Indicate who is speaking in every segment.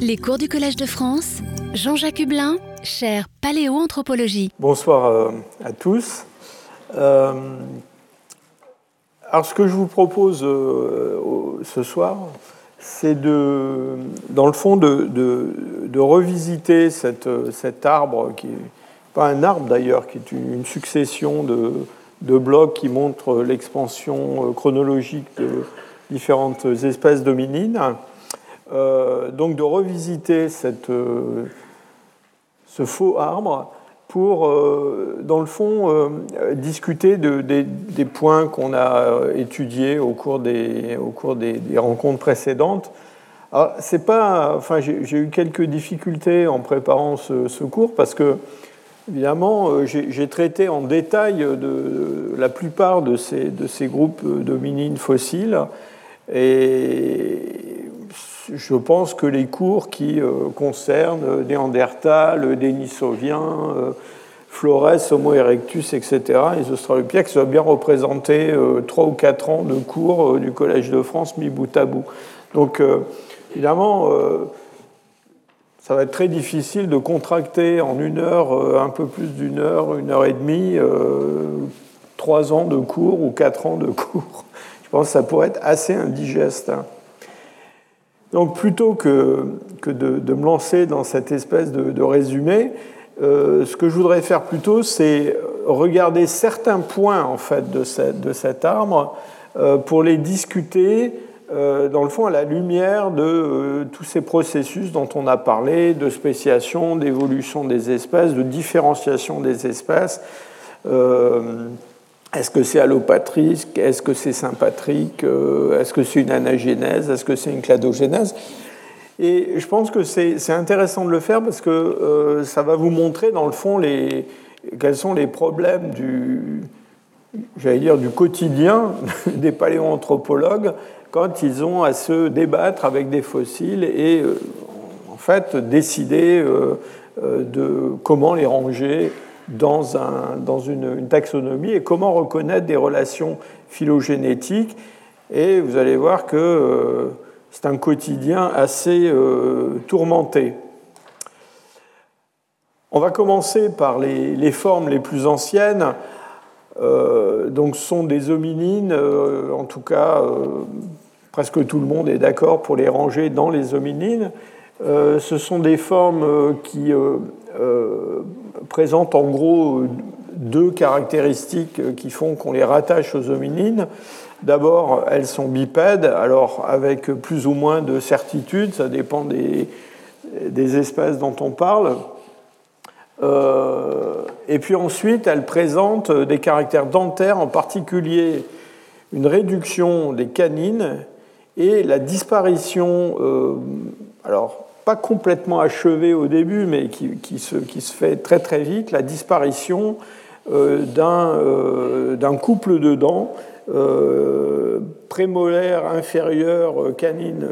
Speaker 1: Les cours du Collège de France, Jean-Jacques Hublin, cher paléoanthropologie.
Speaker 2: Bonsoir euh, à tous. Euh, alors ce que je vous propose euh, ce soir, c'est de, dans le fond de, revisiter cet arbre, qui n'est pas un arbre d'ailleurs, qui est une, succession de, de blocs qui montrent l'expansion chronologique de différentes espèces dominines. Euh, donc de revisiter cette, euh, ce faux arbre pour, euh, dans le fond, discuter de, des, points qu'on a étudiés au cours des, au cours des, rencontres précédentes. c'est pas, enfin, j'ai eu quelques difficultés en préparant ce, cours parce que, évidemment, j'ai traité en détail de, la plupart de ces, de ces groupes dominines fossiles et je pense que les cours qui euh, concernent Néandertal, Denisovien, euh, Flores, Homo erectus, etc., les Australopithèques, ça bien représenté euh, trois ou quatre ans de cours du Collège de France mis bout à bout. Donc, évidemment, ça va être très difficile de contracter en une heure, un peu plus d'une heure, une heure et demie, trois ans de cours ou quatre ans de cours. Je pense que ça pourrait être assez indigeste. Donc plutôt que, de, me lancer dans cette espèce de, résumé, euh, ce que je voudrais faire plutôt, c'est regarder certains points en fait de, de cet arbre euh, pour les discuter euh, dans le fond à la lumière de tous ces processus dont on a parlé, de spéciation, d'évolution des espèces, de différenciation des espèces. Est-ce que c'est allopatrique Est-ce que c'est sympatrique euh, Est-ce que c'est une anagénèse? Est-ce que c'est une cladogénèse? Et je pense que c'est intéressant de le faire parce que euh, ça va vous montrer, dans le fond, les, quels sont les problèmes du, dire, du quotidien des paléoanthropologues quand ils ont à se débattre avec des fossiles et, euh, en fait, décider de comment les ranger dans, un, dans une, taxonomie et comment reconnaître des relations phylogénétiques. Et vous allez voir que euh, c'est un quotidien assez euh, tourmenté. On va commencer par les, les formes les plus anciennes. Euh, donc, ce sont des hominines, en tout cas, presque tout le monde est d'accord pour les ranger dans les hominines. ce sont des formes qui présentent en gros deux caractéristiques qui font qu'on les rattache aux hominines. D'abord, elles sont bipèdes, alors avec plus ou moins de certitude, ça dépend des, espèces dont on parle. Euh, et puis ensuite, elles présentent des caractères dentaires, en particulier une réduction des canines et la disparition, euh, complètement achevé au début, mais qui, se, qui, se, fait très très vite, la disparition euh, euh, d'un couple de dents euh, prémolaire inférieur, canine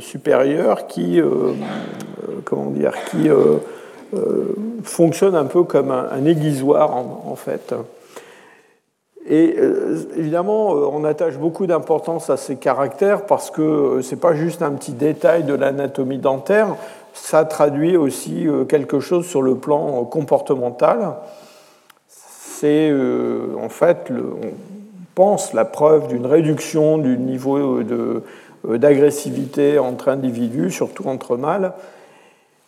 Speaker 2: supérieure, qui, comment dire, qui fonctionne un peu comme un, aiguisoir en fait. Et euh, évidemment, euh, on attache beaucoup d'importance à ces caractères parce que euh, ce n'est pas juste un petit détail de l'anatomie dentaire, ça traduit aussi quelque chose sur le plan comportemental. C'est en fait, on pense, la preuve d'une réduction du niveau d'agressivité entre individus, surtout entre mâles,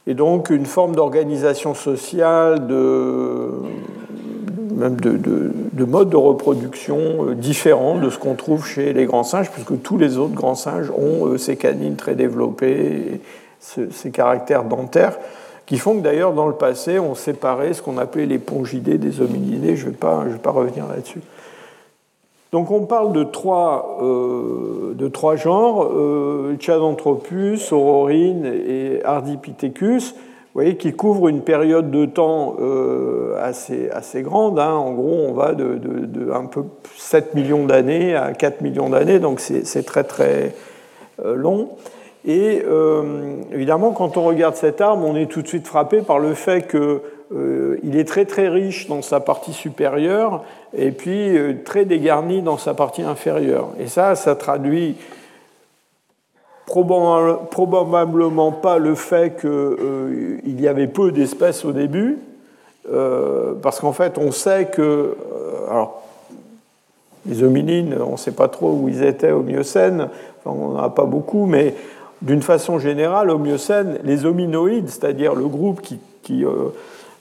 Speaker 2: et donc une forme d'organisation sociale, de, même de, de, modes de reproduction euh, différents de ce qu'on trouve chez les grands singes, puisque tous les autres grands singes ont euh, ces canines très développées, ces caractères dentaires, qui font que d'ailleurs dans le passé, on séparait ce qu'on appelait les pongidés des hominidés. Je ne vais, pas, je vais pas revenir là-dessus. Donc on parle de trois, euh, de trois genres, euh, Chadanthropus, Aurorine et Ardipithecus voyez, qui couvre une période de temps euh, assez, assez grande. Hein. En gros, on va de, un peu 7 millions d'années à 4 millions d'années, donc c'est très très euh, long. Et euh, évidemment, quand on regarde cet arbre, on est tout de suite frappé par le fait qu'il est très très riche dans sa partie supérieure et puis très dégarni dans sa partie inférieure. Et ça, ça traduit probablement pas le fait qu'il y avait peu d'espèces au début, parce qu'en fait, on sait que. alors, les hominines, on ne sait pas trop où ils étaient au Miocène, on n'en a pas beaucoup, mais d'une façon générale, au Miocène, les hominoïdes, c'est-à-dire le groupe qui, euh,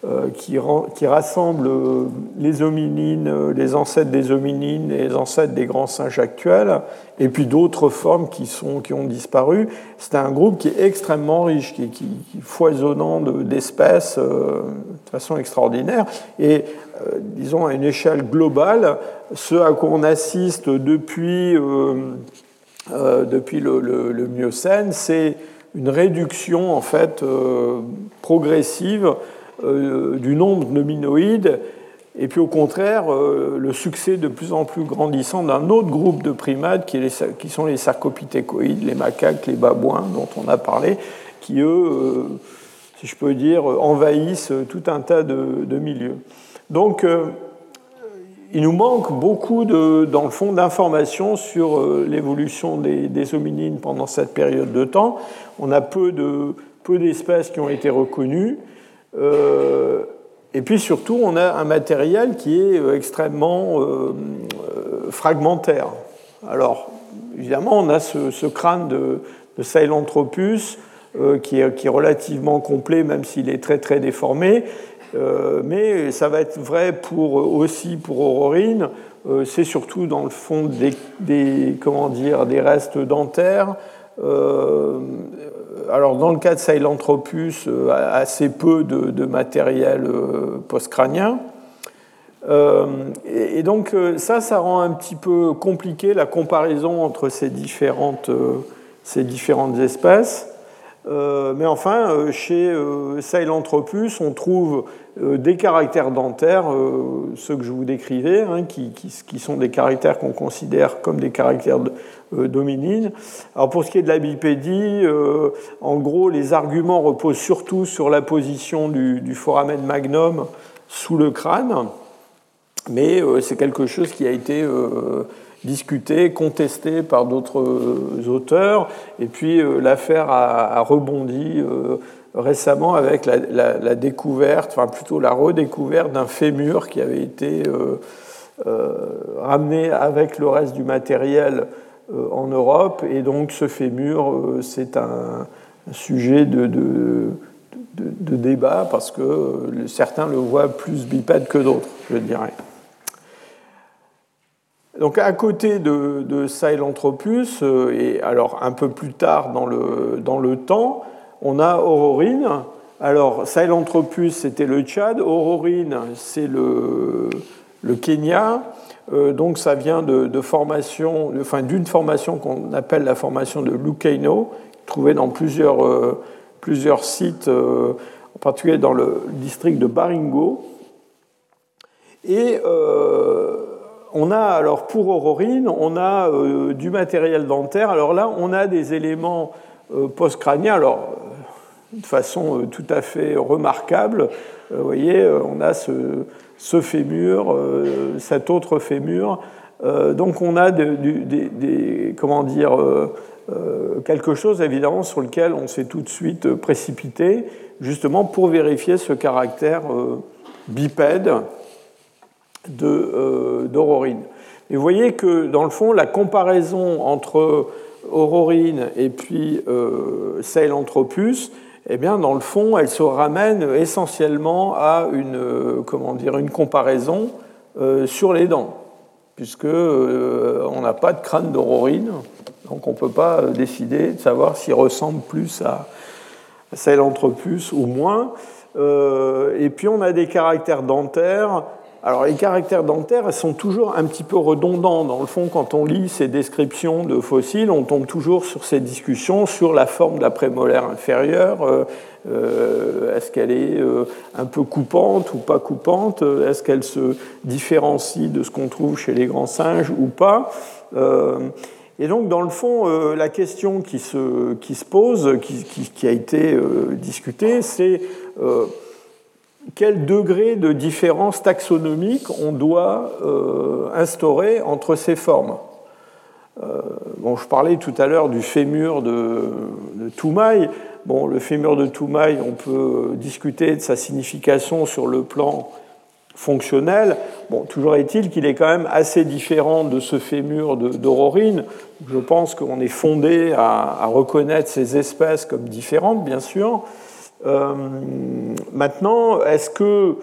Speaker 2: euh, qui, rassemble euh, les hominines, les ancêtres des hominines, les ancêtres des grands singes actuels, et puis d'autres formes qui, ont disparu, c'est un groupe qui est extrêmement riche, qui, qui foisonnant d'espèces de façon extraordinaire. Et disons à une échelle globale, ce à quoi on assiste depuis, euh, le, le, Miocène, c'est une réduction en fait euh, progressive euh, du nombre de minoïdes et puis au contraire, le succès de plus en plus grandissant d'un autre groupe de primates qui, sont les sarcopithécoïdes, les macaques, les babouins dont on a parlé, qui eux, si je peux dire, envahissent tout un tas de, milieux. Donc il nous manque beaucoup, de, dans le fond, d'informations sur euh, l'évolution des, hominines pendant cette période de temps. On a peu, de, peu d'espèces qui ont été reconnues. Euh, et puis surtout, on a un matériel qui est euh, extrêmement fragmentaire. Alors, évidemment, on a ce, crâne de, de Sahelanthropus qui est, relativement complet, même s'il est très très déformé. Euh, mais ça va être vrai pour, aussi pour Aurorine. Euh, c'est surtout dans le fond des, comment dire, des restes dentaires. Euh, alors dans le cas de Sahelanthropus, assez peu de, matériel postcrânien. Et, et, donc ça, ça rend un petit peu compliqué la comparaison entre ces différentes, ces différentes espèces. Mais enfin, chez Sahelanthropus, on trouve euh, des caractères dentaires, euh, ceux que je vous décrivais, hein, qui, sont des caractères qu'on considère comme des caractères euh, dominines. Alors pour ce qui est de la bipédie, en gros, les arguments reposent surtout sur la position du, foramen magnum sous le crâne, mais c'est quelque chose qui a été discuté, contesté par d'autres auteurs, et puis l'affaire a, rebondi récemment avec la, découverte, enfin plutôt la redécouverte d'un fémur qui avait été euh, euh, ramené avec le reste du matériel euh, en Europe. Et donc ce fémur, c'est un, sujet de, de, débat parce que certains le voient plus bipède que d'autres, je dirais. Donc à côté de, de Sahelanthropus, et alors un peu plus tard dans le, dans le temps, on a Aurorine. Alors, Sahelanthropus, c'était le Tchad. Aurorine, c'est le, Kenya. Euh, donc, ça vient de, formation, enfin, d'une formation qu'on appelle la formation de Lukaino, trouvée dans plusieurs, euh, plusieurs sites, euh, en particulier dans le district de Baringo. Et on a, alors pour Aurorine, on a du matériel dentaire. Alors là, on a des éléments post-crâniens. Alors, de façon euh, tout à fait remarquable. Euh, vous voyez, euh, on a ce, fémur, cet autre fémur. donc on a des, comment dire, quelque chose évidemment sur lequel on s'est tout de suite précipité, justement pour vérifier ce caractère bipède d'Aurorine. Et vous voyez que dans le fond, la comparaison entre Aurorine et puis euh, eh bien, dans le fond, elle se ramène essentiellement à une, euh, comment dire, une comparaison euh, sur les dents, puisque euh, on n'a pas de crâne d'aurorine, donc on ne peut pas décider de savoir s'il ressemble plus à, à Sahelanthropus ou moins. et puis on a des caractères dentaires alors les caractères dentaires sont toujours un petit peu redondants. Dans le fond, quand on lit ces descriptions de fossiles, on tombe toujours sur ces discussions sur la forme de la prémolaire inférieure. Euh, euh, est-ce qu'elle est euh, un peu coupante ou pas coupante? Est-ce qu'elle se différencie de ce qu'on trouve chez les grands singes ou pas? Et donc, dans le fond, la question qui se, pose, qui a été discutée, c'est quel degré de différence taxonomique on doit euh, instaurer entre ces formes. bon, je parlais tout à l'heure du fémur de, de Toumaï. Bon, le fémur de Toumaï, on peut discuter de sa signification sur le plan fonctionnel. Bon, toujours est-il qu'il est quand même assez différent de ce fémur d'Aurorine. Je pense qu'on est fondé à, reconnaître ces espèces comme différentes, bien sûr. Euh, maintenant, est-ce que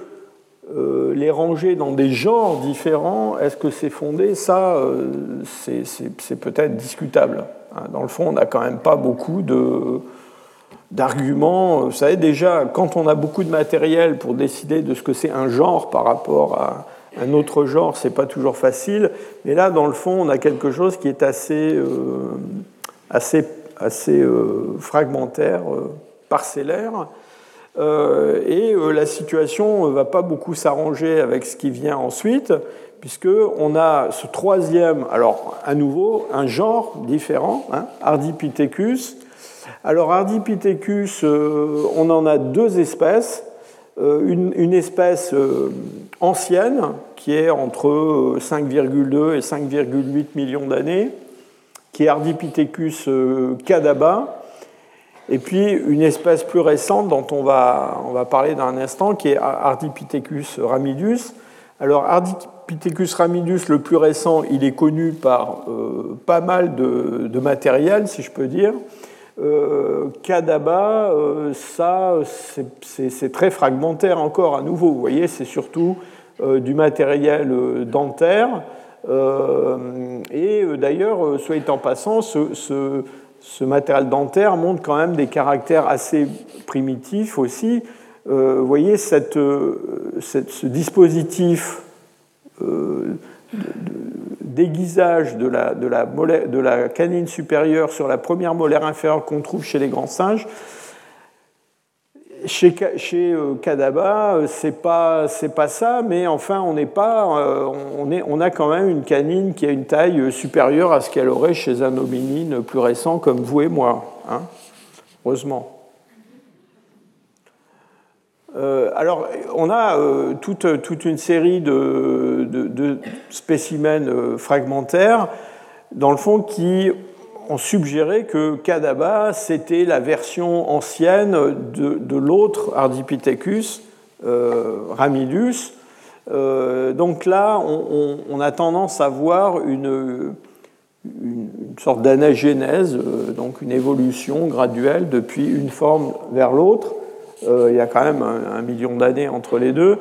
Speaker 2: euh, les ranger dans des genres différents, est-ce que c'est fondé? Ça, euh, c'est peut-être discutable. Hein, dans le fond, on n'a quand même pas beaucoup d'arguments. Vous savez, déjà, quand on a beaucoup de matériel pour décider de ce que c'est un genre par rapport à un autre genre, c'est pas toujours facile. Mais là, dans le fond, on a quelque chose qui est assez, assez, assez euh, fragmentaire, euh, parcellaire. et la situation ne va pas beaucoup s'arranger avec ce qui vient ensuite, puisqu'on a ce troisième, alors à nouveau, un genre différent, hein, Ardipithecus, alors Ardipithecus, euh, on en a deux espèces. Euh, une, espèce euh, ancienne qui est entre 5,2 et 5,8 millions d'années, qui est Ardipithecus cadaba, et puis une espèce plus récente dont on va, on va parler dans un instant, qui est Ardipithecus ramidus. Alors Ardipithecus ramidus, le plus récent, il est connu par pas mal de, de matériel, si je peux dire. Euh, Kadaba, euh, ça, c'est très fragmentaire encore à nouveau. Vous voyez, c'est surtout euh, du matériel dentaire. et d'ailleurs, soit en passant, ce, matériel dentaire montre quand même des caractères assez primitifs aussi. vous voyez, cette, ce dispositif de, déguisage de de, de la, canine supérieure sur la première molaire inférieure qu'on trouve chez les grands singes. Chez, euh, Kadaba, euh, c'est pas pas ça, mais enfin on n'est pas euh, on, a quand même une canine qui a une taille supérieure à ce qu'elle aurait chez un hominine plus récent comme vous et moi, hein heureusement. Alors, on a toute, une série de, spécimens euh, fragmentaires, dans le fond, qui ont suggéré que Kadaba, c'était la version ancienne de, l'autre Ardipithecus, Ramidus. donc là, on, a tendance à voir une, sorte d'anagénèse, donc une évolution graduelle depuis une forme vers l'autre. Euh, il y a quand même un, million d'années entre les deux.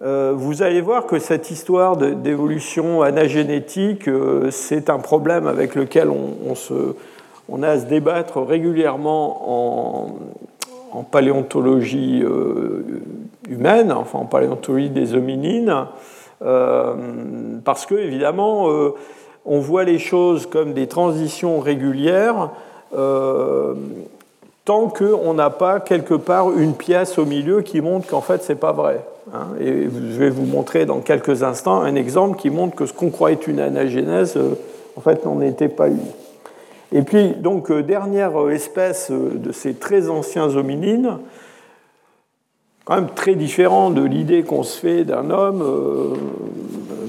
Speaker 2: Euh, vous allez voir que cette histoire d'évolution anagénétique, euh, c'est un problème avec lequel on, a à se débattre régulièrement en, paléontologie humaine, enfin en paléontologie des hominines, parce que évidemment, on voit les choses comme des transitions régulières tant qu'on n'a pas quelque part une pièce au milieu qui montre qu'en fait c'est pas vrai. Hein. Et je vais vous montrer dans quelques instants un exemple qui montre que ce qu'on être une anagénèse, euh, en fait n'en était pas une. Et puis donc euh, dernière euh, espèce de ces très anciens hominines, quand même très différent de l'idée qu'on se fait d'un homme,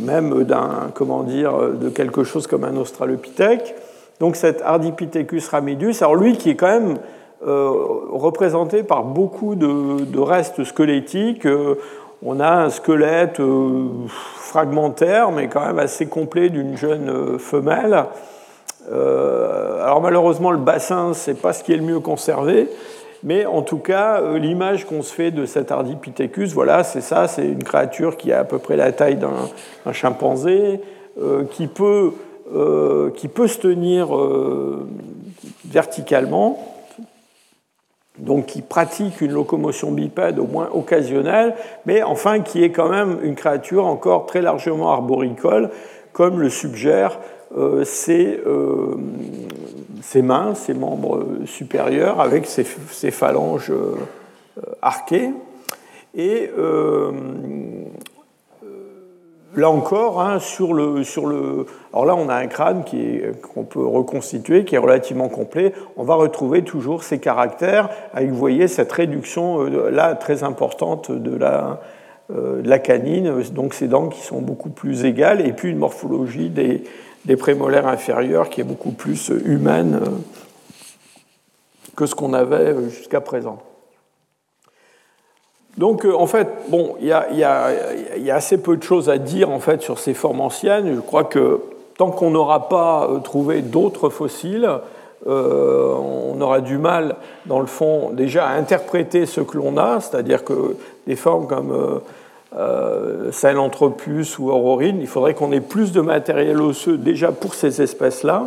Speaker 2: même d'un comment dire de quelque chose comme un australopithèque. Donc cet Ardipithecus ramidus, alors lui qui est quand même représenté par beaucoup de, restes squelettiques. Euh, on a un squelette euh, fragmentaire, mais quand même assez complet d'une jeune femelle. alors malheureusement, le bassin, c'est pas ce qui est le mieux conservé. Mais en tout cas, l'image qu'on se fait de cet Ardipithecus, voilà, c'est ça, c'est une créature qui a à peu près la taille d'un chimpanzé, qui, peut, qui peut se tenir verticalement, donc qui pratique une locomotion bipède au moins occasionnelle, mais enfin qui est quand même une créature encore très largement arboricole, comme le suggèrent euh, euh, ses, mains, ses membres supérieurs, avec ses, phalanges euh, arquées. Et là encore, hein, sur, le, sur le. Alors là, on a un crâne qu'on peut reconstituer, qui est relativement complet. On va retrouver toujours ces caractères, avec, vous voyez, cette réduction euh, là très importante de la, euh, la canine, donc ces dents qui sont beaucoup plus égales, et puis une morphologie des, des prémolaires inférieurs qui est beaucoup plus humaine que ce qu'on avait jusqu'à présent. Donc, en fait, bon, il y, a assez peu de choses à dire en fait sur ces formes anciennes. Je crois que tant qu'on n'aura pas trouvé d'autres fossiles, euh, on aura du mal, dans le fond, déjà à interpréter ce que l'on a, c'est-à-dire que des formes comme euh, euh, ou Aurorine, il faudrait qu'on ait plus de matériel osseux déjà pour ces espèces-là.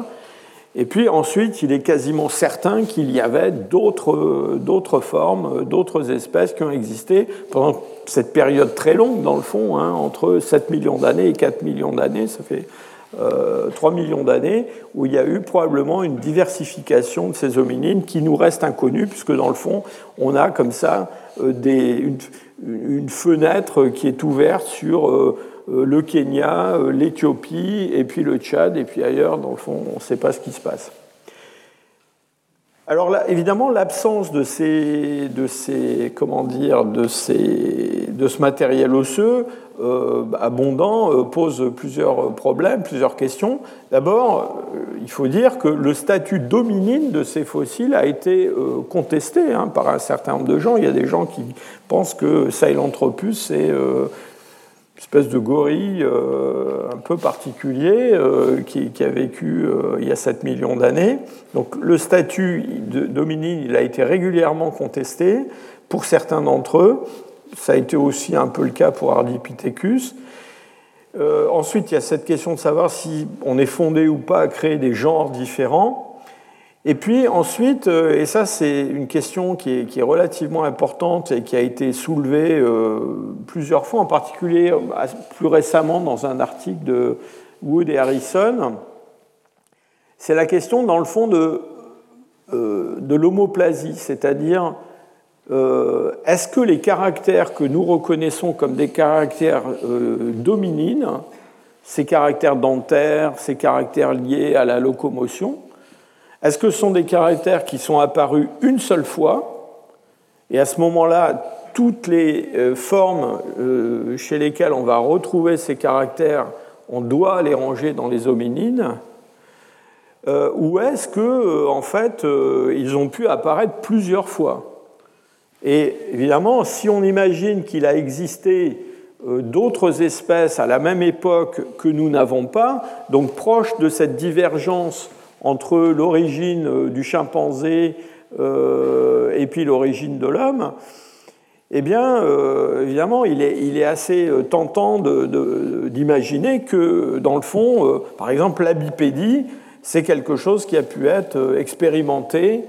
Speaker 2: Et puis ensuite, il est quasiment certain qu'il y avait d'autres formes, d'autres espèces qui ont existé pendant cette période très longue, dans le fond, hein, entre 7 millions d'années et 4 millions d'années, ça fait 3 euh, millions d'années, où il y a eu probablement une diversification de ces hominines qui nous reste inconnue, puisque dans le fond, on a comme ça euh, une, fenêtre qui est ouverte sur euh, le Kenya, l'Éthiopie, et puis le Tchad, et puis ailleurs, dans le fond, on ne sait pas ce qui se passe. Alors là, évidemment, l'absence de ces, de ces, comment dire, de, ces, de ce matériel osseux euh, abondant euh, pose plusieurs problèmes, plusieurs questions. D'abord, euh, il faut dire que le statut dominine de ces fossiles a été contesté hein, par un certain nombre de gens. Il y a des gens qui pensent que Sahelanthropus est espèce de gorille euh, un peu particulier euh, qui, a vécu euh, il y a 7 millions d'années. Donc le statut de il a été régulièrement contesté pour certains d'entre eux. Ça a été aussi un peu le cas pour Ardipithecus. ensuite, il y a cette question de savoir si on est fondé ou pas à créer des genres différents. Et puis ensuite, euh, et ça c'est une question qui est, relativement importante et qui a été soulevée euh, plusieurs fois, en particulier euh, plus récemment dans un article de Wood et Harrison, c'est la question dans le fond de, de l'homoplasie, c'est-à-dire est-ce que les caractères que nous reconnaissons comme des caractères dominines, ces caractères dentaires, ces caractères liés à la locomotion, est-ce que ce sont des caractères qui sont apparus une seule fois Et à ce moment-là, toutes les euh, formes euh, chez lesquelles on va retrouver ces caractères, on doit les ranger dans les hominines. Euh, Ou est-ce que, en fait, ils ont pu apparaître plusieurs fois Et évidemment, si on imagine qu'il a existé d'autres espèces à la même époque que nous n'avons pas, donc proches de cette divergence entre l'origine euh, du chimpanzé euh, et puis l'origine de l'homme, eh bien, euh, évidemment, il est, assez tentant d'imaginer que, dans le fond, par exemple, la bipédie, c'est quelque chose qui a pu être expérimenté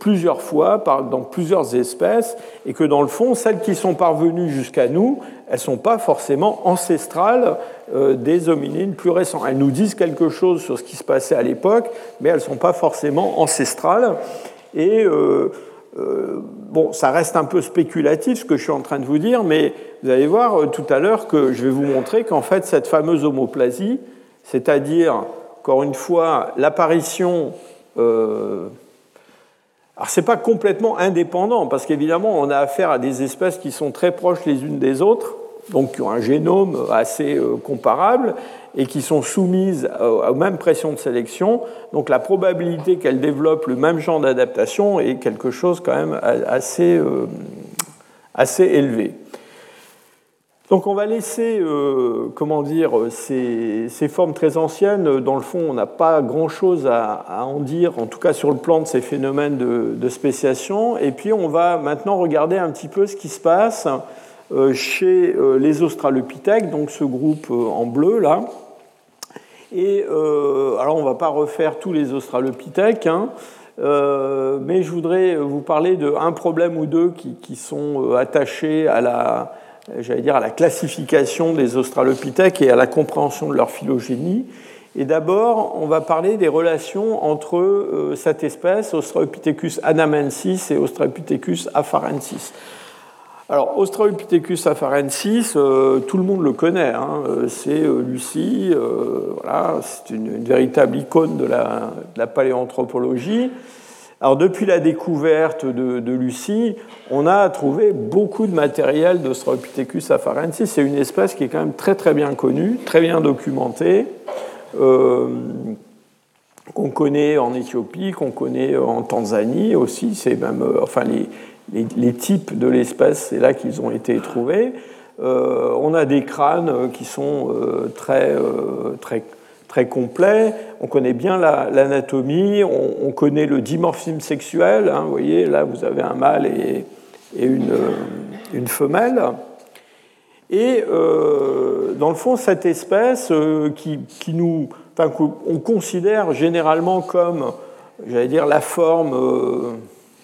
Speaker 2: plusieurs fois dans plusieurs espèces, et que, dans le fond, celles qui sont parvenues jusqu'à nous, elles ne sont pas forcément ancestrales euh, des hominines plus récents. Elles nous disent quelque chose sur ce qui se passait à l'époque, mais elles ne sont pas forcément ancestrales. Et euh, euh, bon, ça reste un peu spéculatif ce que je suis en train de vous dire, mais vous allez voir tout à l'heure que je vais vous montrer qu'en fait cette fameuse homoplasie, c'est-à-dire encore une fois l'apparition alors ce n'est pas complètement indépendant, parce qu'évidemment, on a affaire à des espèces qui sont très proches les unes des autres, donc qui ont un génome assez euh, comparable, et qui sont soumises aux mêmes pressions de sélection. Donc la probabilité qu'elles développent le même genre d'adaptation est quelque chose quand même assez, euh, assez élevé. Donc on va laisser, euh, comment dire, ces, formes très anciennes. Dans le fond, on n'a pas grand-chose à, en dire, en tout cas sur le plan de ces phénomènes de, spéciation. Et puis on va maintenant regarder un petit peu ce qui se passe euh, chez euh, les Australopithèques, donc ce groupe en bleu là. Et alors on ne va pas refaire tous les Australopithèques. Hein, mais je voudrais vous parler d'un problème ou deux qui sont attachés à la, j'allais dire, à la classification des australopithèques et à la compréhension de leur phylogénie. Et d'abord, on va parler des relations entre euh, cette espèce, Australopithecus anamensis et Australopithecus afarensis. Alors, Australopithecus afarensis, euh, tout le monde le connaît. Hein. Euh, c'est Lucie, voilà, c'est une, véritable icône de la, de la paléanthropologie. Alors depuis la découverte de, Lucie, on a trouvé beaucoup de matériel d'Australopithecus afarensis. C'est une espèce qui est quand même très très bien connue, très bien documentée. qu'on connaît en Éthiopie, qu'on connaît en Tanzanie aussi. C'est même, enfin, les, types de l'espèce, c'est là qu'ils ont été trouvés. on a des crânes qui sont très, très très complet. On connaît bien l'anatomie, on, connaît le dimorphisme sexuel. Hein, vous voyez, là, vous avez un mâle et, une, une, femelle. Et euh, dans le fond, cette espèce euh, qui, qui, nous, enfin, on considère généralement comme, j'allais dire, la forme euh,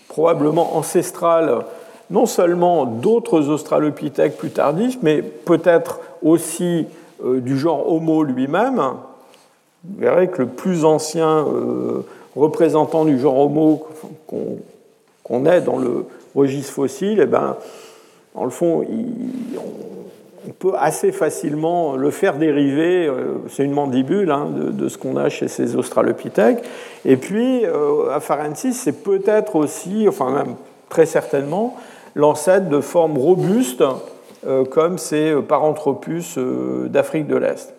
Speaker 2: probablement ancestrale, non seulement d'autres australopithèques plus tardifs, mais peut-être aussi du genre Homo lui-même, vous verrez que le plus ancien euh, représentant du genre Homo qu'on ait dans le registre fossile, eh ben, dans le fond, on, peut assez facilement le faire dériver, euh, c'est une mandibule hein, de, ce qu'on a chez ces australopithèques. Et puis, euh, Afarensis, c'est peut-être aussi, enfin même très certainement, l'ancêtre de formes robustes comme ces Paranthropus d'Afrique de l'Est.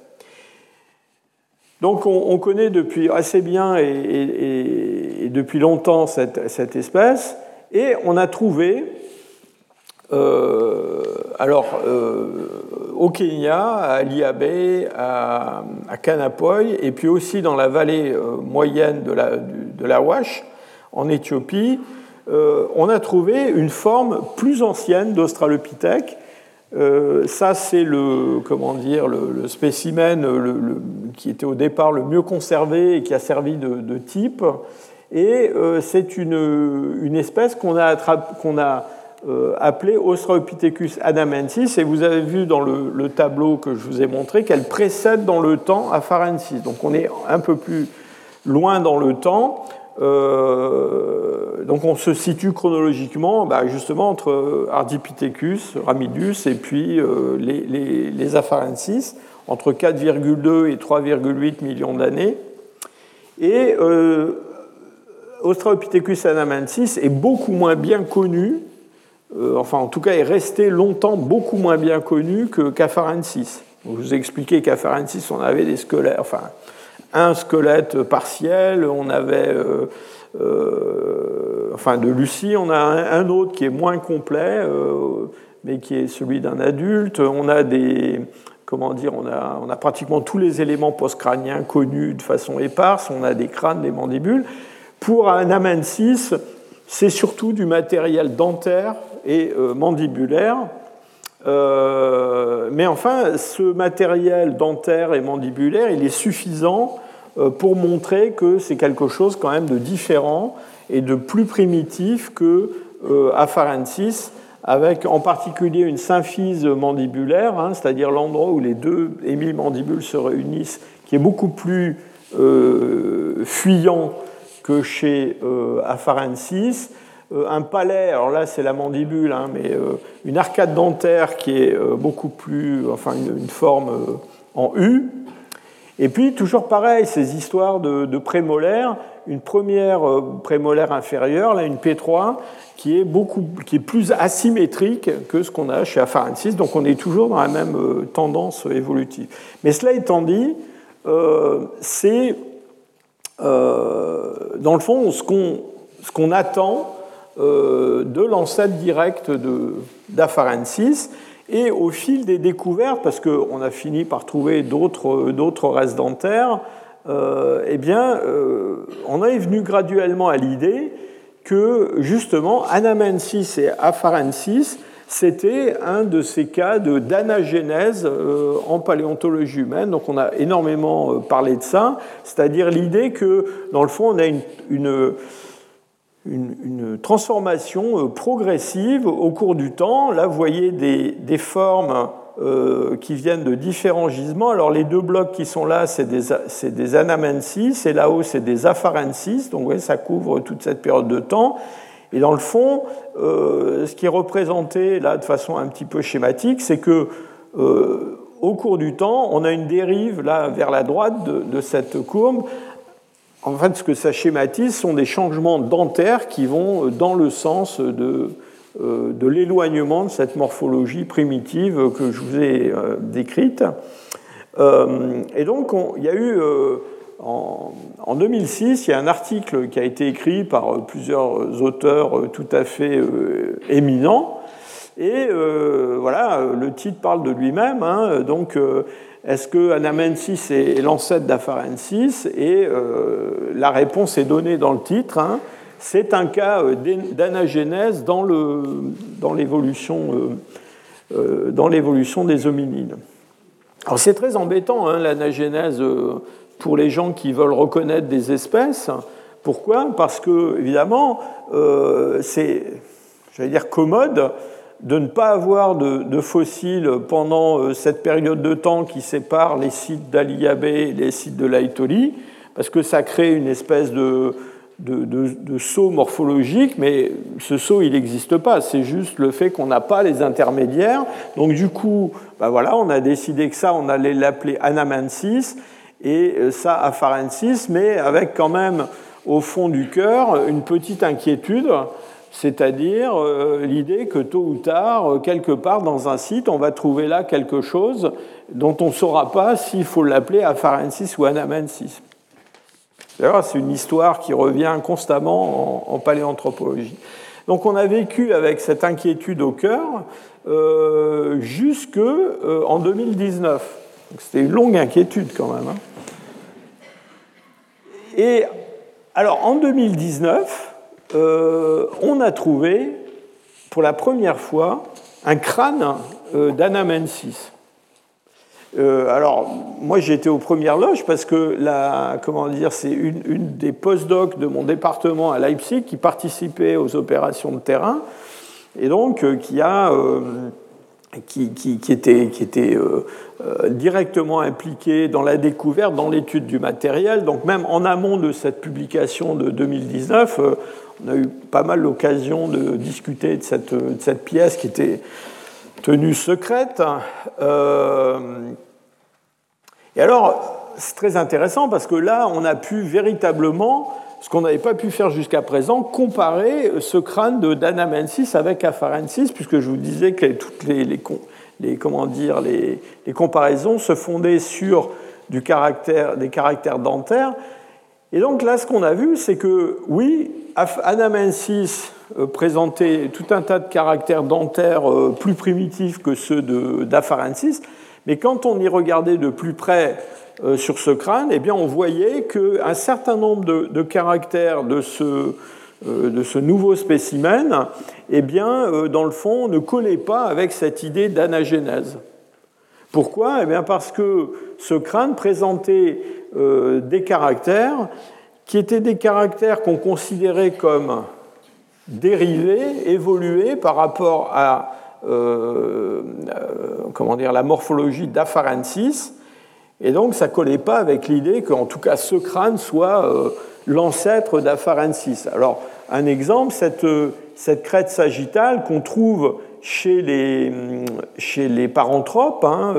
Speaker 2: Donc on, connaît depuis assez bien et, depuis longtemps cette, espèce, et on a trouvé, euh, alors euh, au Kenya, à Liabé, à, à Kanapoy, et puis aussi dans la vallée euh, moyenne de la, de en Éthiopie, on a trouvé une forme plus ancienne d'Australopithèque euh, ça, c'est le, comment dire, le, spécimen qui était au départ le mieux conservé et qui a servi de, type. Et euh, c'est une, une, espèce qu'on a, qu'on a euh, appelée Australopithecus adamensis. Et vous avez vu dans le, tableau que je vous ai montré qu'elle précède dans le temps Afarensis. Donc on est un peu plus loin dans le temps. Euh, donc on se situe chronologiquement bah, justement entre Ardipithecus, Ramidus et puis euh, les, les, les, Afarensis, entre 4,2 et 3,8 millions d'années. Et euh, Australopithecus anamensis est beaucoup moins bien connu, enfin en tout cas est resté longtemps beaucoup moins bien connu que qu'Afarensis. Je vous ai expliqué qu'Afarensis, on avait des squelettes, enfin un squelette partiel, on avait, euh, euh, enfin de Lucie, on a un, autre qui est moins complet, euh, mais qui est celui d'un adulte. On a des, comment dire, on a, on a pratiquement tous les éléments postcrâniens connus de façon éparse, on a des crânes, des mandibules. Pour un amensis, c'est surtout du matériel dentaire et mandibulaire. Mais enfin, ce matériel dentaire et mandibulaire, il est suffisant euh, pour montrer que c'est quelque chose quand même de différent et de plus primitif que euh, Afarensis, avec en particulier une symphyse mandibulaire, hein, c'est-à-dire l'endroit où les deux hémimandibules se réunissent, qui est beaucoup plus euh, fuyant que chez Afarensis. Un palais, alors là c'est la mandibule, hein, mais une arcade dentaire qui est beaucoup plus, enfin une forme en U, et puis, toujours pareil, ces histoires de, prémolaires, une première euh, prémolaire inférieure, là, une P3, qui est, beaucoup, qui est plus asymétrique que ce qu'on a chez Afarensis. Donc, on est toujours dans la même euh, tendance évolutive. Mais cela étant dit, euh, c'est, dans le fond, ce qu'on, ce qu'on attend de l'ancêtre direct d'Afarensis. Et au fil des découvertes, parce qu'on a fini par trouver d'autres restes dentaires, euh, eh bien, euh, on est venu graduellement à l'idée que justement Anamensis et Afarensis, c'était un de ces cas d'anagénèse euh, en paléontologie humaine. Donc on a énormément parlé de ça, c'est-à-dire l'idée que dans le fond on a une, transformation euh, progressive au cours du temps. Là, vous voyez des, formes euh, qui viennent de différents gisements. Alors, les deux blocs qui sont là, c'est des, anamensis, et là-haut, c'est des afarensis. Donc, vous voyez, ça couvre toute cette période de temps. Et dans le fond, euh, ce qui est représenté là de façon un petit peu schématique, c'est que au cours du temps, on a une dérive là vers la droite de cette courbe en fait, ce que ça schématise sont des changements dentaires qui vont dans le sens de, euh, de l'éloignement de cette morphologie primitive que je vous ai euh, décrite. et donc, il y a eu, en, en, 2006, il y a un article qui a été écrit par plusieurs auteurs tout à fait éminents. Et voilà, le titre parle de lui-même. Hein, donc, est-ce que Anamensis est l'ancêtre d'Afarensis Et la réponse est donnée dans le titre. Hein, c'est un cas euh, d'anagénèse dans l'évolution euh, euh, des hominines. Alors c'est très embêtant hein, l'anagénèse pour les gens qui veulent reconnaître des espèces. Pourquoi? Parce que évidemment c'est, j'allais dire, commode de ne pas avoir de, fossiles pendant cette période de temps qui sépare les sites d'Aliabé et les sites de l'Aitoli, parce que ça crée une espèce de, de, saut morphologique, mais ce saut, il n'existe pas. C'est juste le fait qu'on n'a pas les intermédiaires. Donc du coup, bah voilà, on a décidé que ça, on allait l'appeler Anamansis, et euh, ça Afarensis, mais avec quand même au fond du cœur une petite inquiétude, c'est-à-dire euh, l'idée que tôt ou tard, euh, quelque part dans un site, on va trouver là quelque chose dont on ne saura pas s'il faut l'appeler Afarensis ou Anamansis. D'ailleurs, c'est une histoire qui revient constamment en, paléanthropologie. Donc on a vécu avec cette inquiétude au cœur euh, jusqu'en euh, 2019. C'était une longue inquiétude quand même. Hein. Et alors en 2019, euh, on a trouvé pour la première fois un crâne euh, d'Anamensis. Euh, alors, moi, été aux premières loges parce que la, comment dire, c'est une, des post-docs de mon département à Leipzig qui participait aux opérations de terrain et donc euh, qui a qui, qui, était, qui était directement impliqué dans la découverte, dans l'étude du matériel. Donc même en amont de cette publication de 2019, on a eu pas mal l'occasion de discuter de cette, pièce qui était tenue secrète. Euh, et alors, c'est très intéressant parce que là, on a pu véritablement, ce qu'on n'avait pas pu faire jusqu'à présent, comparer ce crâne de Danamensis avec Afarensis, puisque je vous disais que toutes les, comment dire, les, comparaisons se fondaient sur du caractère, des caractères dentaires. Et donc là, ce qu'on a vu, c'est que oui, Anamensis euh, présentait tout un tas de caractères dentaires euh, plus primitifs que ceux d'Afarensis, mais quand on y regardait de plus près euh, sur ce crâne, eh bien, on voyait qu'un certain nombre de, caractères de ce, de ce, nouveau spécimen, eh bien, dans le fond, ne collaient pas avec cette idée d'anagénèse. Pourquoi? Eh bien Parce que ce crâne présentait des caractères qui étaient des caractères qu'on considérait comme dérivés, évolués par rapport à euh, euh, comment dire, la morphologie d'Afarensis. Et donc, ça ne collait pas avec l'idée qu'en tout cas, ce crâne soit euh, l'ancêtre d'Afarensis. Alors, un exemple, cette, cette crête sagittale qu'on trouve chez les, chez les paranthropes, hein,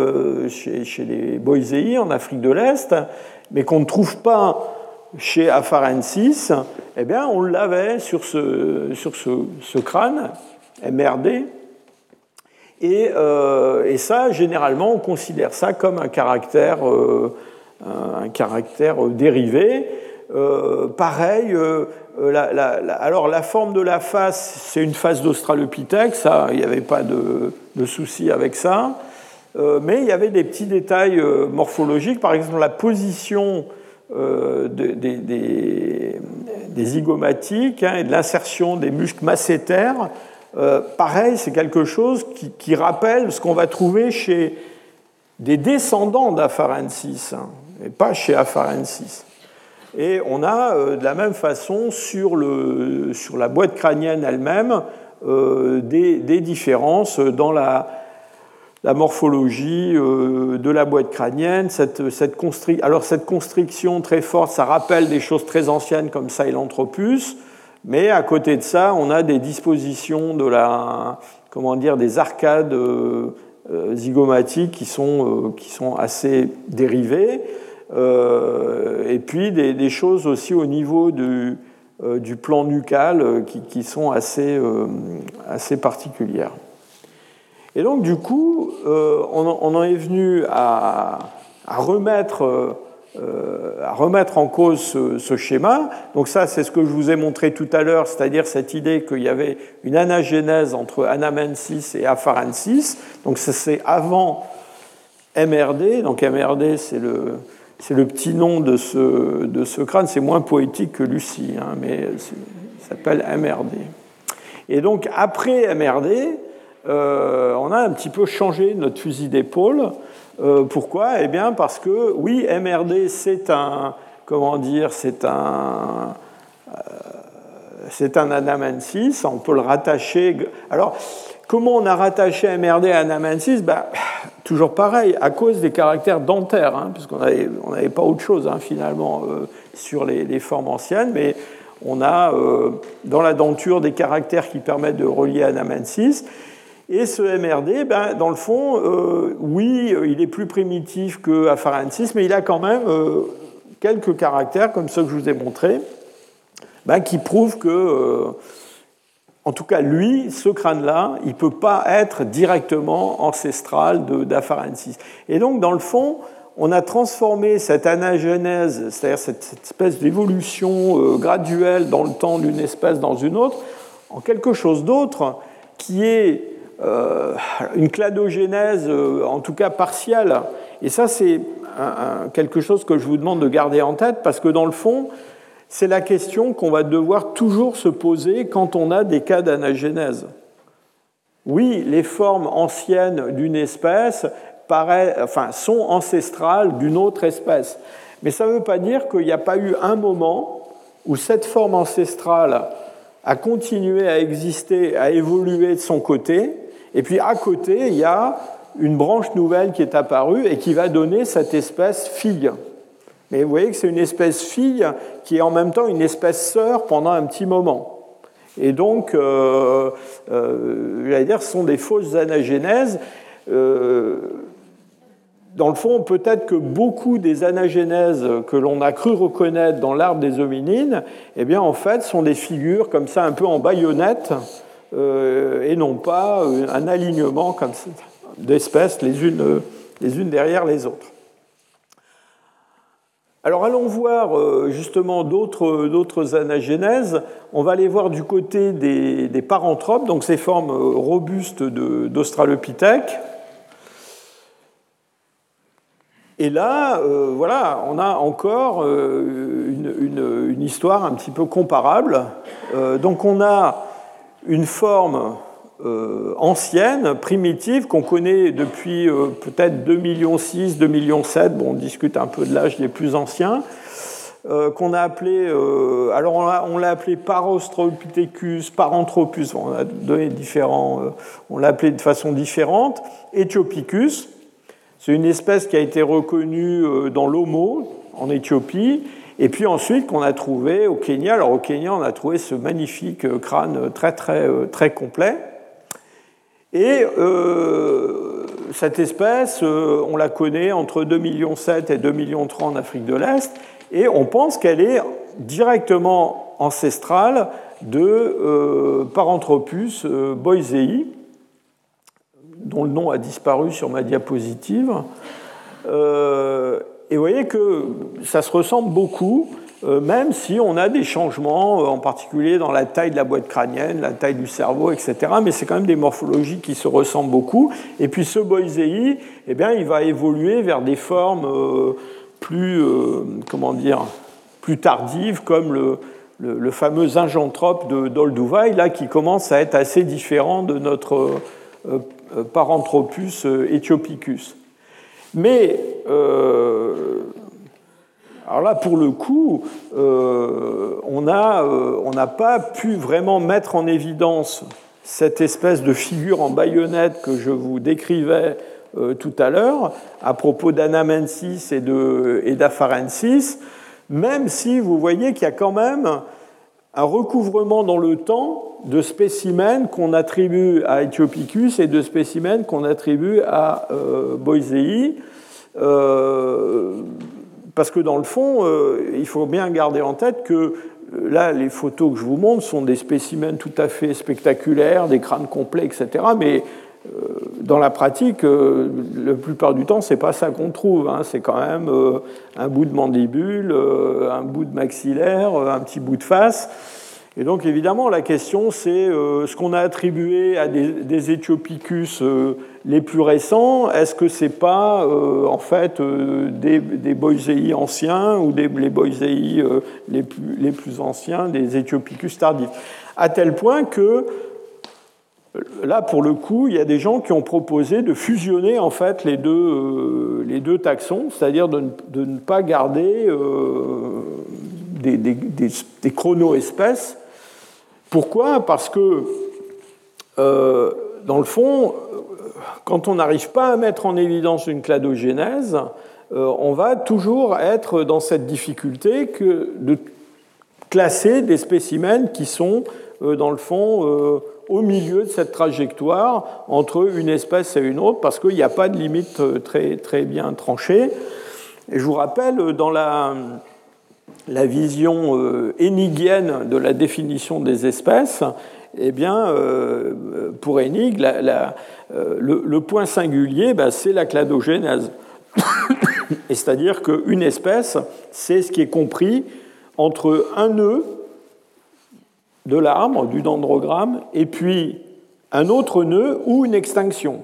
Speaker 2: chez, chez, les boiséi en Afrique de l'Est, mais qu'on ne trouve pas chez Afarensis, eh bien, on l'avait sur ce, crâne, MRD. Et, euh, et, ça, généralement, on considère ça comme un caractère, euh, caractère dérivé. Euh, pareil, la, alors la forme de la face, c'est une face d'Australopithèque, ça, il n'y avait pas de souci avec ça. Mais il y avait des petits détails morphologiques, par exemple la position des, des, des, zygomatiques hein, et de l'insertion des muscles massétaires euh, pareil, c'est quelque chose qui, rappelle ce qu'on va trouver chez des descendants d'Afarensis, hein, et pas chez Afarensis. Et on a euh, de la même façon sur, la boîte crânienne elle-même euh, des, différences dans la, la morphologie de la boîte crânienne. Cette, cette Alors cette constriction très forte, ça rappelle des choses très anciennes comme Sahelanthropus. Mais à côté de ça, on a des dispositions de la, comment dire, des arcades euh, euh, zygomatiques qui sont, euh, qui sont assez dérivées. et puis des, choses aussi au niveau du, du plan nucal qui, qui sont assez, assez particulières. Et donc, du coup, on, en est venu à, remettre euh, à remettre en cause ce, schéma. Donc ça, c'est ce que je vous ai montré tout à l'heure, c'est-à-dire cette idée qu'il y avait une anagénèse entre Anamensis et Afarensis. Donc c'est avant MRD. Donc MRD, c'est le, c'est le petit nom de ce, de ce crâne. C'est moins poétique que Lucie, hein, mais ça s'appelle MRD. Et donc après MRD, euh, on a un petit peu changé notre fusil d'épaule. Euh, pourquoi? Eh bien parce que oui, MRD c'est un comment dire, c'est un euh, c'est un on peut le rattacher. Alors, comment on a rattaché MRD à anamensis ben, Toujours pareil, à cause des caractères dentaires, hein, puisqu'on n'avait pas autre chose hein, finalement sur les, formes anciennes, mais on a dans la denture des caractères qui permettent de relier anamensis. Et ce MRD, ben, dans le fond, euh, oui, il est plus primitif que Afarensis, mais il a quand même euh, quelques caractères, comme ceux que je vous ai montrés, ben, qui prouvent que, euh, en tout cas, lui, ce crâne-là, il ne peut pas être directement ancestral d'Afarensis. Et donc, dans le fond, on a transformé cette anagenèse, c'est-à-dire cette, espèce d'évolution graduelle dans le temps d'une espèce dans une autre, en quelque chose d'autre qui est une cladogénèse, euh, en tout cas partielle. Et ça, c'est quelque chose que je vous demande de garder en tête, parce que dans le fond, c'est la question qu'on va devoir toujours se poser quand on a des cas d'anagénèse. Oui, les formes anciennes d'une espèce sont ancestrales d'une autre espèce. Mais ça ne veut pas dire qu'il n'y a pas eu un moment où cette forme ancestrale a continué à exister, à évoluer de son côté, et puis à côté, il y a une branche nouvelle qui est apparue et qui va donner cette espèce fille. Mais vous voyez que c'est une espèce fille qui est en même temps une espèce sœur pendant un petit moment. Et donc, euh, euh, dire, ce sont des fausses anagénèses. Euh, dans le fond, peut-être que beaucoup des anagénèses que l'on a cru reconnaître dans l'arbre des hominines, eh bien, en fait, sont des figures comme ça, un peu en baïonnette, et non pas euh, un alignement d'espèces les unes, les unes derrière les autres. Alors allons voir euh, justement d'autres anagénèses. On va aller voir du côté des, des paranthropes, donc ces formes robustes d'Australopithèque. Et là, voilà, on a encore une, une, histoire un petit peu comparable. donc on a une forme euh, ancienne, primitive, qu'on connaît depuis euh, peut-être 2,6 millions, 2,7 millions. Bon, on discute un peu de l'âge des plus anciens. Euh, qu'on a appelé, alors on l'a appelé Parostropithecus, Paranthropus, on a donné différents, on l'a appelé de façon différente, Ethiopicus, c'est une espèce qui a été reconnue dans l'Homo en Éthiopie et puis ensuite qu'on a trouvé au Kenya, alors au Kenya on a trouvé ce magnifique euh, crâne très très euh, très complet. Et euh, cette espèce, on la connaît entre 2,7 millions et 2,3 millions en Afrique de l'Est, et on pense qu'elle est directement ancestrale de Paranthropus boisei, dont le nom a disparu sur ma diapositive. Et vous voyez que ça se ressemble beaucoup, euh, même si on a des changements, euh, en particulier dans la taille de la boîte crânienne, la taille du cerveau, etc. Mais c'est quand même des morphologies qui se ressemblent beaucoup. Et puis ce Boisei, eh bien, il va évoluer vers des formes euh, plus, comment dire, plus tardives, comme le, le, fameux ingentrope d'Olduvai, là, qui commence à être assez différent de notre Paranthropus ethiopicus. Mais alors là, pour le coup, euh, euh, on n'a pas pu vraiment mettre en évidence cette espèce de figure en baïonnette que je vous décrivais tout à l'heure à propos d'Anamensis et d'Afarensis, même si vous voyez qu'il y a quand même un recouvrement dans le temps de spécimens qu'on attribue à Ethiopicus et de spécimens qu'on attribue à euh, Boisei. Euh, parce que dans le fond, euh, il faut bien garder en tête que euh, là, les photos que je vous montre sont des spécimens tout à fait spectaculaires, des crânes complets, etc. Mais dans la pratique, la plupart du temps, c'est pas ça qu'on trouve. Hein. C'est quand même un bout de mandibule, un bout de maxillaire, un petit bout de face. Et donc évidemment, la question, c'est euh, ce qu'on a attribué à des, des Éthiopicus euh, les plus récents, est-ce que c'est pas euh, en fait des, des anciens ou des, les Boisei les, plus, les plus anciens des Éthiopicus tardifs? À tel point que là, pour le coup, il y a des gens qui ont proposé de fusionner en fait les deux, les deux taxons, c'est-à-dire de, de, ne pas garder des, des, des chrono-espèces pourquoi? Parce que, euh, dans le fond, quand on n'arrive pas à mettre en évidence une cladogénèse, euh, on va toujours être dans cette difficulté de classer des spécimens qui sont, euh, dans le fond, au milieu de cette trajectoire entre une espèce et une autre, parce qu'il n'y a pas de limite très, très bien tranchée. Et je vous rappelle, dans la la vision euh, énigienne de la définition des espèces, eh bien, euh, pour Enig, euh, le, point singulier, bah, c'est la cladogénèse. C'est-à-dire qu'une espèce, c'est ce qui est compris entre un nœud de l'arbre, du dendrogramme, et puis un autre nœud ou une extinction.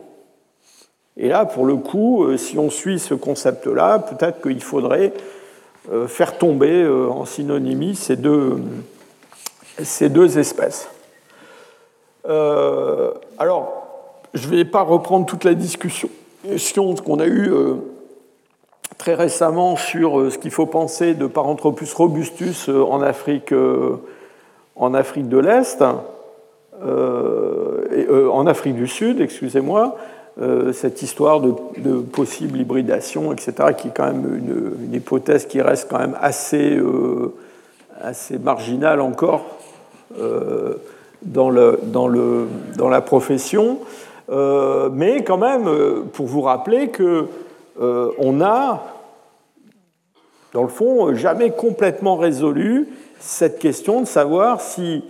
Speaker 2: Et là, pour le coup, si on suit ce concept-là, peut-être qu'il faudrait euh, faire tomber euh, en synonymie ces deux, ces deux espèces. Euh, alors, je ne vais pas reprendre toute la discussion qu'on a eue très récemment sur ce qu'il faut penser de Paranthropus robustus en Afrique, en Afrique de l'Est, en Afrique du Sud, excusez-moi. Euh, cette histoire de, possible hybridation, etc., qui est quand même une, hypothèse qui reste quand même assez, euh, assez marginale encore euh, dans, le, dans, le, dans, la profession. mais quand même, pour vous rappeler que on a, dans le fond, jamais complètement résolu cette question de savoir si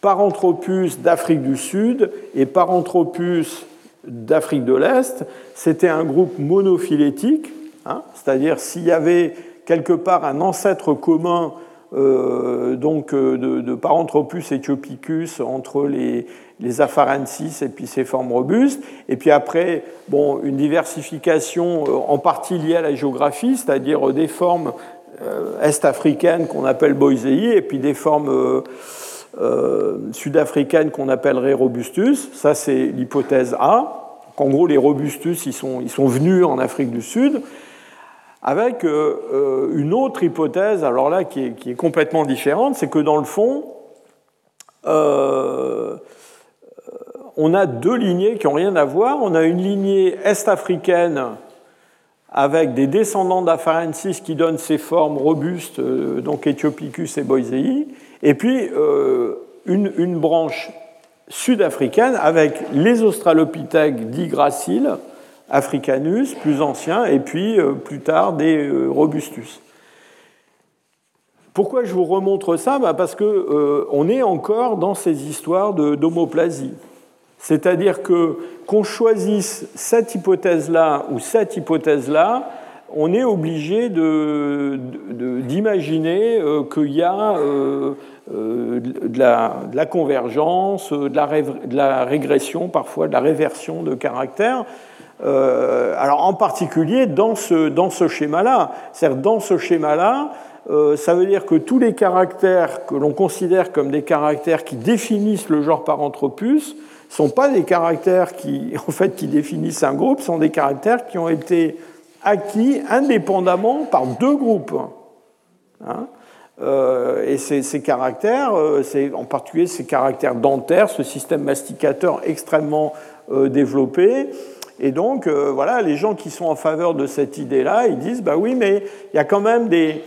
Speaker 2: Paranthropus d'Afrique du Sud et Paranthropus d'Afrique de l'Est, c'était un groupe monophylétique, hein, c'est-à-dire s'il y avait quelque part un ancêtre commun euh, donc euh, de, Paranthropus etiopicus entre les, les afarensis et puis ces formes robustes, et puis après bon, une diversification euh, en partie liée à la géographie, c'est-à-dire des formes est-africaines qu'on appelle boisei, et puis des formes euh, sud-africaine qu'on appellerait robustus. Ça, c'est l'hypothèse A. En gros, les robustus, ils sont, ils sont venus en Afrique du Sud. Avec euh, euh, une autre hypothèse, alors là, qui est, qui est complètement différente, c'est que dans le fond, on a deux lignées qui n'ont rien à voir. On a une lignée est-africaine avec des descendants d'Afarensis qui donnent ces formes robustes, donc Ethiopicus et Boisei, et puis euh, une, branche sud-africaine avec les australopithèques dits graciles, africanus, plus anciens, et puis euh, plus tard des euh, robustus. Pourquoi je vous remontre ça? Bah, Parce qu'on est encore dans ces histoires d'homoplasie. C'est-à-dire que qu'on choisisse cette hypothèse-là ou cette hypothèse-là, on est obligé d'imaginer euh, qu'il y a euh, de, la, convergence, de la, régression, parfois de la réversion de caractères. alors en particulier dans ce, dans ce schéma-là. C'est-à-dire dans ce schéma-là, ça veut dire que tous les caractères que l'on considère comme des caractères qui définissent le genre Paranthropus ne sont pas des caractères qui, en fait, qui définissent un groupe, sont des caractères qui ont été acquis indépendamment par deux groupes. Hein. Euh, et ces, caractères, euh, en particulier ces caractères dentaires, ce système masticateur extrêmement euh, développé. Et donc, voilà, les gens qui sont en faveur de cette idée-là, ils disent, bah oui, mais il y a quand même des,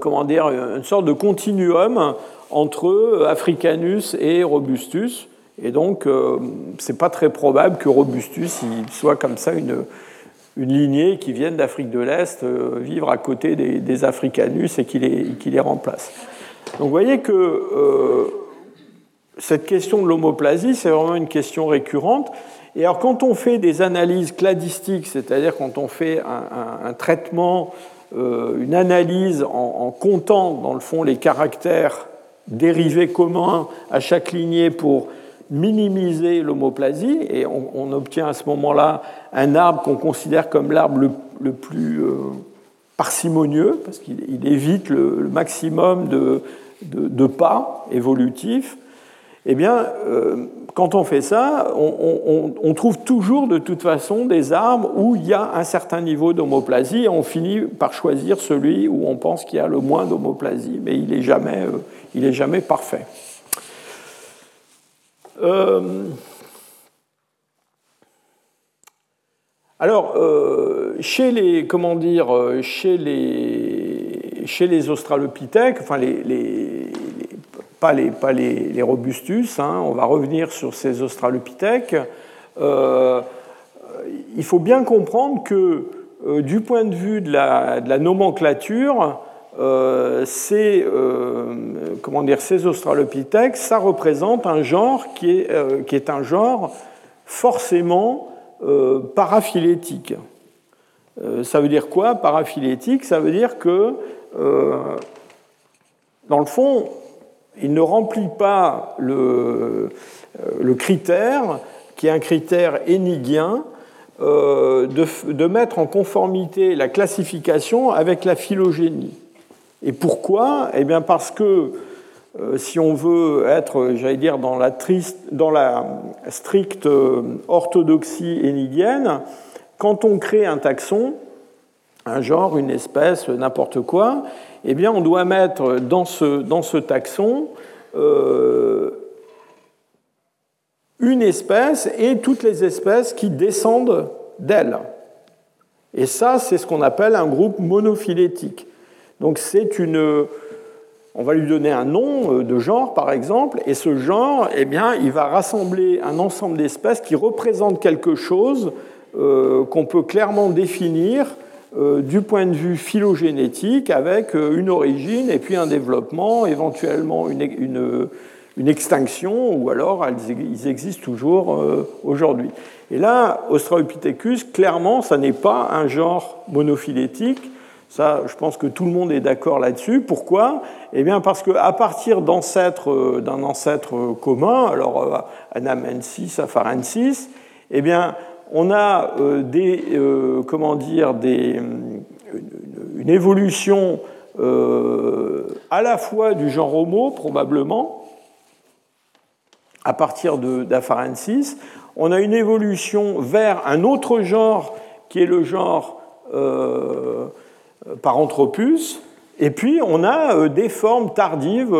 Speaker 2: comment dire, une sorte de continuum entre Africanus et Robustus. Et donc, c'est pas très probable que Robustus soit comme ça une, une lignée qui vienne d'Afrique de l'Est euh, vivre à côté des, Africanus et qui les, qui les remplace. Donc vous voyez que euh, cette question de l'homoplasie, c'est vraiment une question récurrente. Et alors, quand on fait des analyses cladistiques, c'est-à-dire quand on fait un, traitement, euh, une analyse en, comptant, dans le fond, les caractères dérivés communs à chaque lignée pour minimiser l'homoplasie, et on, obtient à ce moment-là un arbre qu'on considère comme l'arbre le, plus euh, parcimonieux, parce qu'il évite le, maximum de, de, pas évolutifs, eh bien, euh, quand on fait ça, on, trouve toujours de toute façon des arbres où il y a un certain niveau d'homoplasie et on finit par choisir celui où on pense qu'il y a le moins d'homoplasie, mais il n'est jamais, euh, jamais, parfait. Euh, alors, chez les, comment dire, chez les, chez les australopithèques, enfin les pas les, robustus, hein. on va revenir sur ces australopithèques. Euh, il faut bien comprendre que euh, du point de vue de la, nomenclature, euh, ces, comment dire, ces australopithèques, ça représente un genre qui est, qui est un genre forcément paraphylétique. ça veut dire quoi, paraphylétique? Ça veut dire que, dans le fond, il ne remplit pas le, euh, critère, qui est un critère énigien, euh, de, de, mettre en conformité la classification avec la phylogénie. Et pourquoi Eh bien parce que euh, si on veut être, j'allais dire, dans la, stricte orthodoxie énigienne, quand on crée un taxon, un genre, une espèce, n'importe quoi, eh bien, on doit mettre dans ce, dans ce taxon euh, une espèce et toutes les espèces qui descendent d'elle. Et ça, c'est ce qu'on appelle un groupe monophylétique. Donc c'est une... On va lui donner un nom euh, de genre, par exemple, et ce genre, eh bien, il va rassembler un ensemble d'espèces qui représentent quelque chose euh, qu'on peut clairement définir euh, du point de vue phylogénétique avec une origine et puis un développement, éventuellement une, extinction, ou alors ils existent toujours aujourd'hui. Et là, Australopithecus, clairement, ça n'est pas un genre monophylétique. Ça, je pense que tout le monde est d'accord là-dessus. Pourquoi? Eh bien, parce qu'à partir d'ancêtres, d'un ancêtre commun, alors Anamensis, Afarensis, eh bien, on a euh, des, euh, comment dire, des, une évolution euh, à la fois du genre Homo, probablement, à partir d'Afarensis. On a une évolution vers un autre genre qui est le genre Paranthropus. Et puis, on a des formes tardives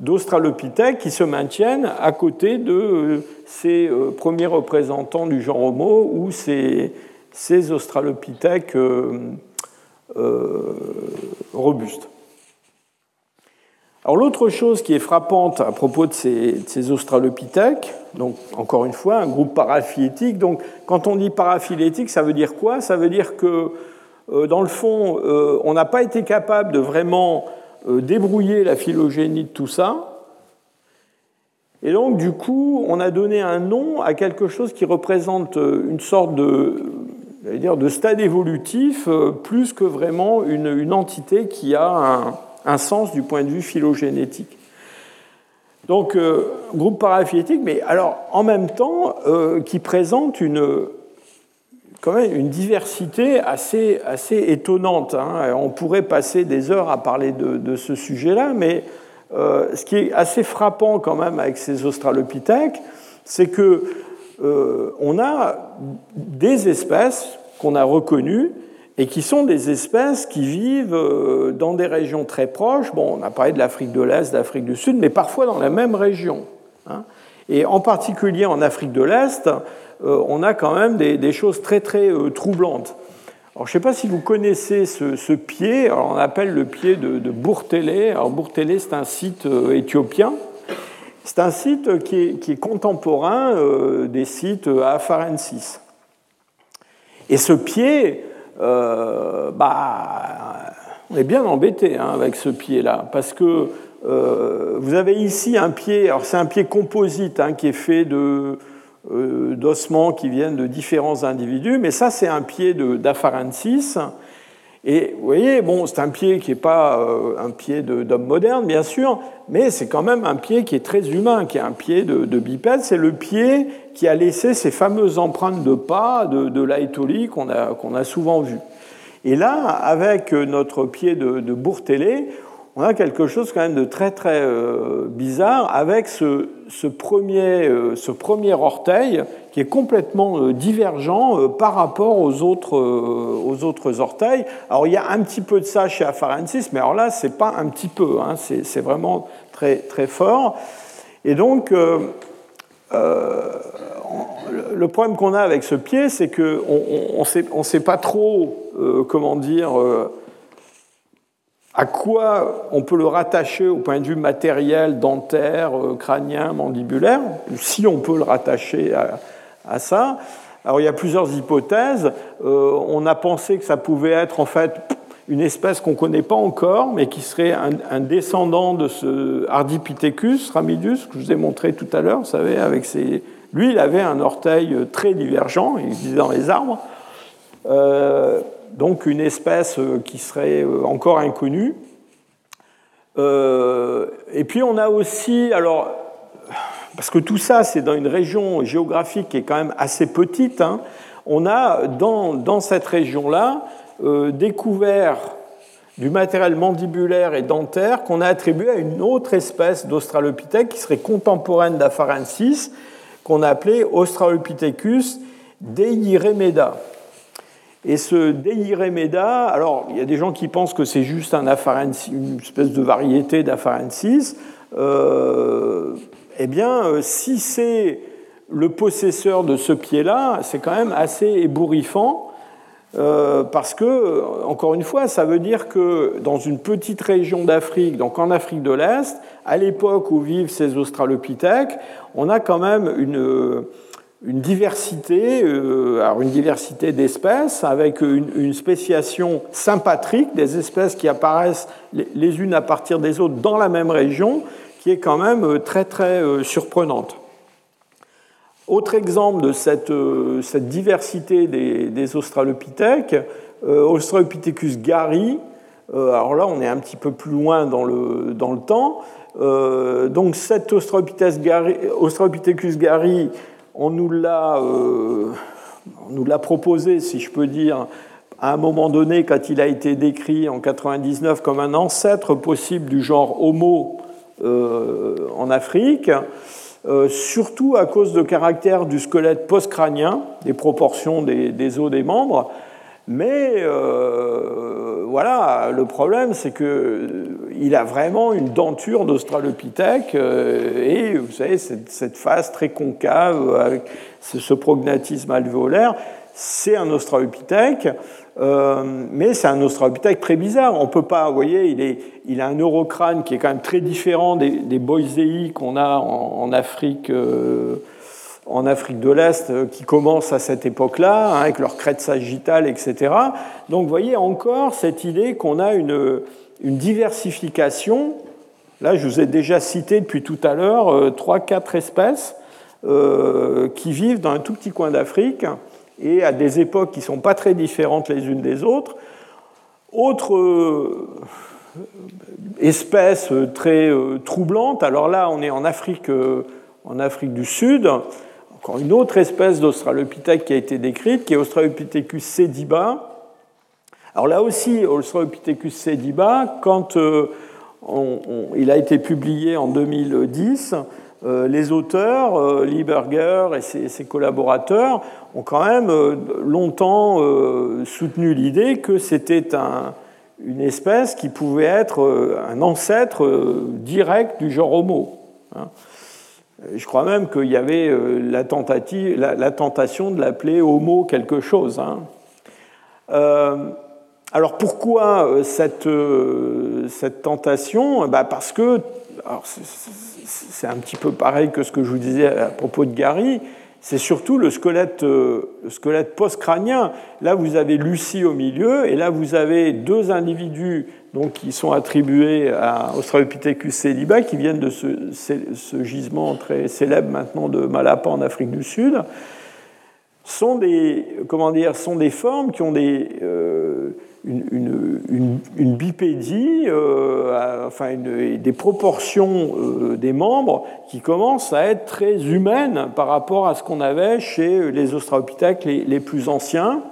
Speaker 2: d'Australopithèques qui se maintiennent à côté de ces euh, premiers représentants du genre Homo ou ces, ces australopithèques euh, euh, robustes. Alors l'autre chose qui est frappante à propos de ces, ces, australopithèques, donc encore une fois un groupe paraphylétique, donc quand on dit paraphylétique, ça veut dire quoi? Ça veut dire que dans le fond, on n'a pas été capable de vraiment débrouiller la phylogénie de tout ça, et donc, du coup, on a donné un nom à quelque chose qui représente euh, une sorte de, dire, de stade évolutif, euh, plus que vraiment une, entité qui a un, sens du point de vue phylogénétique. Donc, euh, groupe paraphylétique, mais alors en même temps, qui présente une, quand même une diversité assez, assez étonnante. Hein. On pourrait passer des heures à parler de, ce sujet-là, mais euh, ce qui est assez frappant quand même avec ces australopithèques, c'est que euh, on a des espèces qu'on a reconnues et qui sont des espèces qui vivent euh, dans des régions très proches. Bon, on a parlé de l'Afrique de l'Est, d'Afrique du Sud, mais parfois dans la même région. Hein. Et en particulier en Afrique de l'Est, on a quand même des, choses très très troublantes. Alors, je ne sais pas si vous connaissez ce, pied, on appelle le pied de, de Bourtélé. Alors, Bourtélé, c'est un site euh, éthiopien. C'est un site qui est, contemporain euh, des sites à Afarensis. Et ce pied, euh, bah, on est bien embêté hein, avec ce pied-là, parce que vous avez ici un pied, alors c'est un pied composite hein, qui est fait de, d'ossements qui viennent de différents individus, mais ça c'est un pied d'Afarensis. Et vous voyez, bon, c'est un pied qui n'est pas euh, un pied d'homme moderne, bien sûr, mais c'est quand même un pied qui est très humain, qui est un pied de, bipède. C'est le pied qui a laissé ces fameuses empreintes de pas de, de l'aétolie qu'on a, qu'on a souvent vues. Et là, avec notre pied de, de on a quelque chose quand même de très très euh, bizarre avec ce, premier, euh, ce premier orteil qui est complètement euh, divergent par rapport aux autres, aux autres orteils. Alors il y a un petit peu de ça chez Afarensis, mais alors là c'est pas un petit peu, hein, c'est vraiment très très fort. Et donc le problème qu'on a avec ce pied, c'est qu'on ne on sait pas trop comment dire à quoi on peut le rattacher au point de vue matériel, dentaire, euh, crânien, mandibulaire, si on peut le rattacher à, ça. Alors il y a plusieurs hypothèses. Euh, on a pensé que ça pouvait être en fait une espèce qu'on ne connaît pas encore, mais qui serait un, descendant de ce Ardipithecus ramidus que je vous ai montré tout à l'heure. Vous savez, avec ses... lui, il avait un orteil très divergent, il vivait dans les arbres. Euh, donc une espèce euh, qui serait euh, encore inconnue. Euh, et puis on a aussi, alors, parce que tout ça c'est dans une région géographique qui est quand même assez petite, hein, on a dans, dans cette région-là découvert du matériel mandibulaire et dentaire qu'on a attribué à une autre espèce d'Australopithèque qui serait contemporaine d'Afarensis, qu'on a appelée Australopithecus deiremeda. Et ce Deiremeda, alors il y a des gens qui pensent que c'est juste un une espèce de variété d'Afarensis. Euh, eh bien, euh, si c'est le possesseur de ce pied-là, c'est quand même assez ébouriffant. Euh, parce que, encore une fois, ça veut dire que dans une petite région d'Afrique, donc en Afrique de l'Est, à l'époque où vivent ces australopithèques, on a quand même une, une diversité, euh, alors une diversité d'espèces avec une, spéciation sympatrique des espèces qui apparaissent les, unes à partir des autres dans la même région, qui est quand même euh, très très euh, surprenante. Autre exemple de cette, cette diversité des, des australopithèques, Australopithecus gary. alors là, on est un petit peu plus loin dans le, dans le temps. donc cet Australopithecus gary on nous l'a euh, proposé, si je peux dire, à un moment donné, quand il a été décrit en 99 comme un ancêtre possible du genre Homo euh, en Afrique, euh, surtout à cause de caractères du squelette postcrânien, des proportions des os des membres, mais euh, voilà, le problème, c'est qu'il euh, a vraiment une denture d'Australopithèque euh, et vous savez, cette, face très concave avec ce prognatisme alvéolaire, c'est un Australopithèque, mais c'est un Australopithèque très bizarre. On peut pas, vous voyez, il, a un neurocrâne qui est quand même très différent des, des qu'on a en, Afrique en Afrique de l'Est euh, qui commencent à cette époque-là, hein, avec leur crête sagittale, etc. Donc vous voyez encore cette idée qu'on a une, diversification. Là, je vous ai déjà cité depuis tout à l'heure euh, trois, quatre espèces euh, qui vivent dans un tout petit coin d'Afrique et à des époques qui ne sont pas très différentes les unes des autres. Autre espèce très troublante, alors là, on est en Afrique, en Afrique du Sud, une autre espèce d'Australopithèque qui a été décrite, qui est Australopithecus sediba. Alors là aussi, Australopithecus sediba, quand euh, il a été publié en 2010, euh, les auteurs, euh, Lieberger et ses, collaborateurs, ont quand même longtemps soutenu l'idée que c'était une espèce qui pouvait être un ancêtre direct du genre Homo. Hein. Je crois même qu'il y avait euh, la, tentation de l'appeler homo quelque chose. Hein. Euh, alors pourquoi euh, cette, cette tentation? Bah Parce que, c'est un petit peu pareil que ce que je vous disais à propos de Gary, c'est surtout le squelette, squelette post-crânien. Là, vous avez Lucie au milieu, et là, vous avez deux individus donc, qui sont attribués à Australopithecus celiba, qui viennent de ce, gisement très célèbre maintenant de Malapa en Afrique du Sud, sont des, comment dire, sont des formes qui ont des, euh, une, bipédie, euh, enfin des proportions euh, des membres qui commencent à être très humaines par rapport à ce qu'on avait chez les Australopithèques les, plus anciens.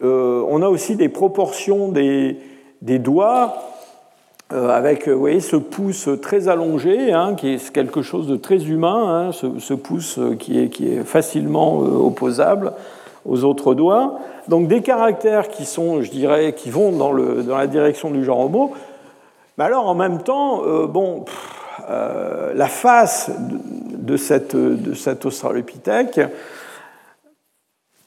Speaker 2: on a aussi des proportions des, des doigts euh, avec vous voyez, ce pouce très allongé, hein, qui est quelque chose de très humain, hein, ce, pouce qui est, qui est facilement euh, opposable aux autres doigts. Donc des caractères qui sont, je dirais, qui vont dans, le, dans la direction du genre homo. Mais alors en même temps, euh, bon, la face de, cette, de cet australopithèque,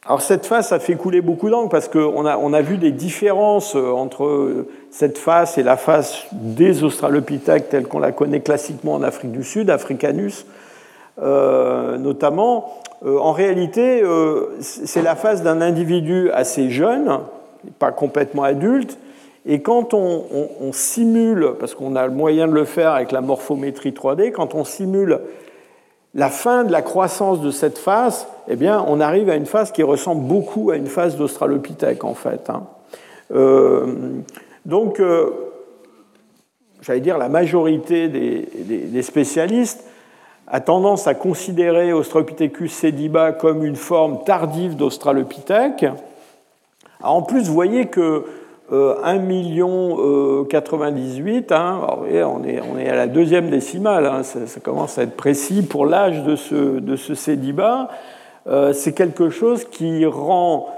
Speaker 2: alors cette face a fait couler beaucoup d'encre parce qu'on a, on a vu des différences euh, entre cette face et la face des Australopithèques telle qu'on la connaît classiquement en Afrique du Sud, Africanus euh, notamment. Euh, en réalité, c'est la face d'un individu assez jeune, pas complètement adulte, et quand on, simule, parce qu'on a le moyen de le faire avec la morphométrie 3D, quand on simule la fin de la croissance de cette face, eh bien, on arrive à une face qui ressemble beaucoup à une face d'Australopithèque, en fait. Hein. Euh, donc, euh, j'allais dire, la majorité des, spécialistes a tendance à considérer Australopithecus sediba comme une forme tardive d'Australopithèque. En plus, vous voyez que 1 euh, million 98, euh, hein, on, est, on, est, à la deuxième décimale, hein, ça, commence à être précis pour l'âge de ce, de ce Cédiba. Euh, c'est quelque chose qui rend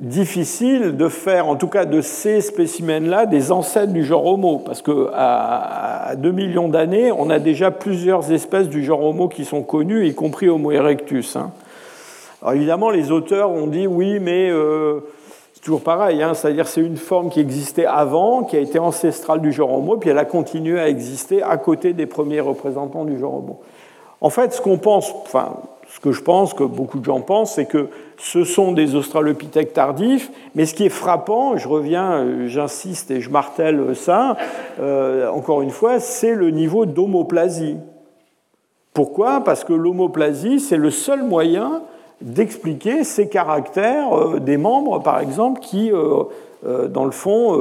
Speaker 2: difficile de faire, en tout cas de ces spécimens-là, des ancêtres du genre Homo, parce qu'à à 2 millions d'années, on a déjà plusieurs espèces du genre Homo qui sont connues, y compris Homo erectus. Hein. Alors évidemment, les auteurs ont dit oui, mais toujours pareil, hein, c'est-à-dire c'est une forme qui existait avant, qui a été ancestrale du genre Homo, puis elle a continué à exister à côté des premiers représentants du genre Homo. En fait, ce qu'on pense, enfin, ce que je pense, que beaucoup de gens pensent, c'est que ce sont des australopithèques tardifs, mais ce qui est frappant, je reviens, euh, j'insiste et je martèle ça, euh, encore une fois, c'est le niveau d'homoplasie. Pourquoi? Parce que l'homoplasie, c'est le seul moyen d'expliquer ces caractères euh, des membres, par exemple, qui, dans le fond,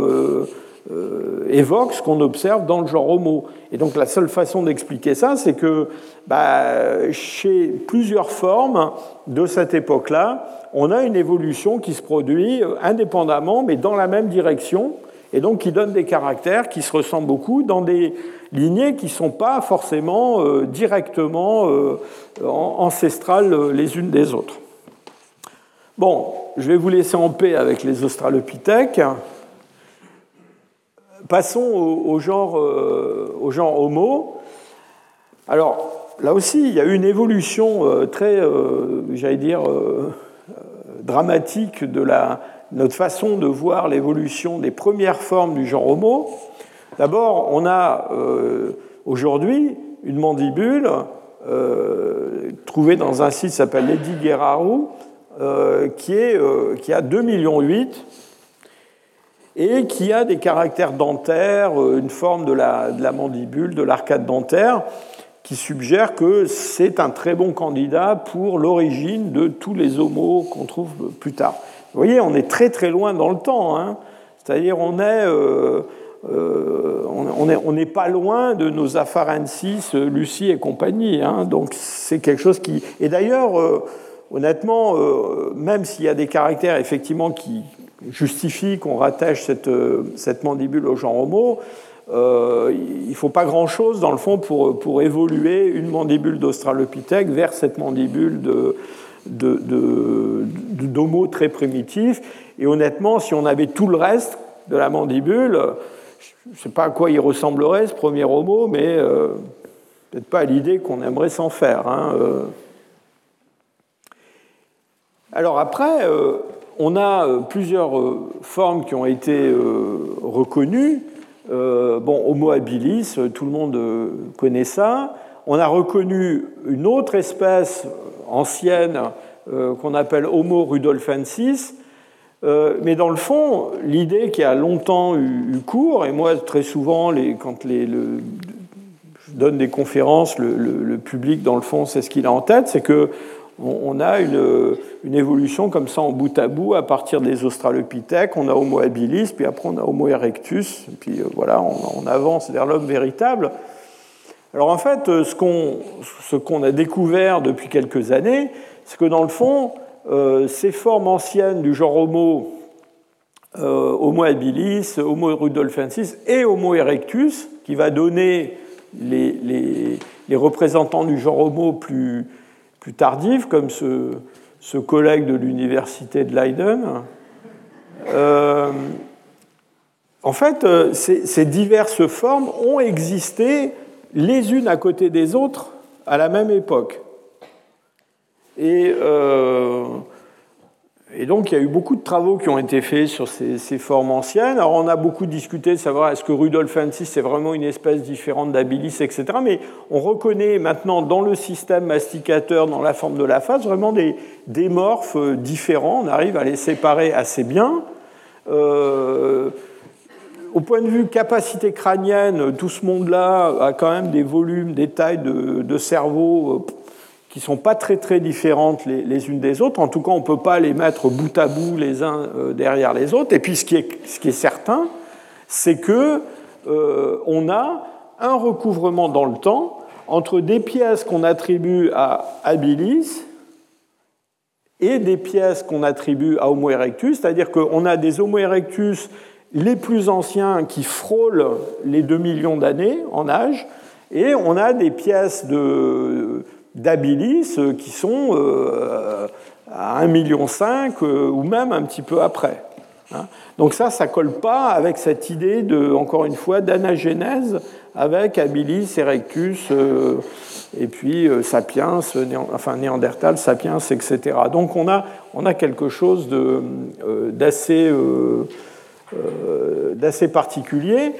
Speaker 2: évoquent ce qu'on observe dans le genre Homo. Et donc la seule façon d'expliquer ça, c'est que bah, chez plusieurs formes de cette époque-là, on a une évolution qui se produit indépendamment, mais dans la même direction, et donc qui donne des caractères qui se ressemblent beaucoup dans des lignées qui ne sont pas forcément euh, directement euh, ancestrales euh, les unes des autres. Bon, je vais vous laisser en paix avec les australopithèques. Passons au, genre, au genre Homo. Alors, là aussi, il y a eu une évolution très, j'allais dire, dramatique de la, notre façon de voir l'évolution des premières formes du genre Homo. D'abord, on a euh, aujourd'hui une mandibule euh, trouvée dans un site qui s'appelle Lady Guerrero, euh, qui, qui a 2,8 millions et qui a des caractères dentaires, une forme de la, mandibule, de l'arcade dentaire, qui suggère que c'est un très bon candidat pour l'origine de tous les homos qu'on trouve plus tard. Vous voyez, on est très très loin dans le temps. Hein. C'est-à-dire, on est euh, on n'est pas loin de nos afarensis, Lucie et compagnie. Hein. donc c'est quelque chose qui... Et d'ailleurs, euh, honnêtement, euh, même s'il y a des caractères effectivement qui justifient qu'on rattache cette, cette, mandibule au genre homo, il ne faut pas grand-chose dans le fond pour, pour évoluer une mandibule d'Australopithèque vers cette mandibule de, d'homo très primitif. Et honnêtement, si on avait tout le reste de la mandibule, je ne sais pas à quoi il ressemblerait ce premier homo, mais euh, peut-être pas à l'idée qu'on aimerait s'en faire. Hein, euh. Alors après, euh, on a plusieurs formes qui ont été reconnues. bon, Homo habilis, tout le monde connaît ça. On a reconnu une autre espèce ancienne qu'on appelle Homo rudolfensis. mais dans le fond, l'idée qui a longtemps eu, cours, et moi très souvent, quand je donne des conférences, le, le public dans le fond c'est ce qu'il a en tête, c'est que on, a une, évolution comme ça en bout à bout à partir des Australopithèques. On a Homo habilis, puis après on a Homo erectus, puis euh, voilà, on, avance vers l'homme véritable. Alors en fait, euh, ce qu'on a découvert depuis quelques années, c'est que dans le fond, euh, ces formes anciennes du genre Homo, Homo habilis, Homo rudolfensis et Homo erectus, qui va donner les représentants du genre Homo plus, plus comme ce, ce collègue de l'université de Leiden. Euh, en fait, euh, ces, diverses formes ont existé les unes à côté des autres à la même époque. Et euh, et donc, il y a eu beaucoup de travaux qui ont été faits sur ces, formes anciennes. Alors, on a beaucoup discuté de savoir est-ce que Rudolfensis c'est vraiment une espèce différente d'Habilis, etc. Mais on reconnaît maintenant dans le système masticateur, dans la forme de la face, vraiment des, morphes différents. On arrive à les séparer assez bien. Euh, au point de vue capacité crânienne, tout ce monde-là a quand même des volumes, des tailles de, de cerveau qui sont pas très très différentes les, unes des autres. En tout cas, on ne peut pas les mettre bout à bout les uns euh, derrière les autres. Et puis ce qui est, ce qui est certain, c'est que euh, on a un recouvrement dans le temps entre des pièces qu'on attribue à Habilis et des pièces qu'on attribue à Homo erectus, c'est-à-dire qu'on a des Homo erectus les plus anciens qui frôlent les 2 millions d'années en âge, et on a des pièces de, d'habilis euh, qui sont euh, à 1,5 million euh, ou même un petit peu après. Hein. Donc ça, ça colle pas avec cette idée de, encore une fois, d'anagénèse avec habilis, erectus, et puis sapiens, enfin néandertal, sapiens, etc. Donc on a, on a quelque chose d'assez particulier.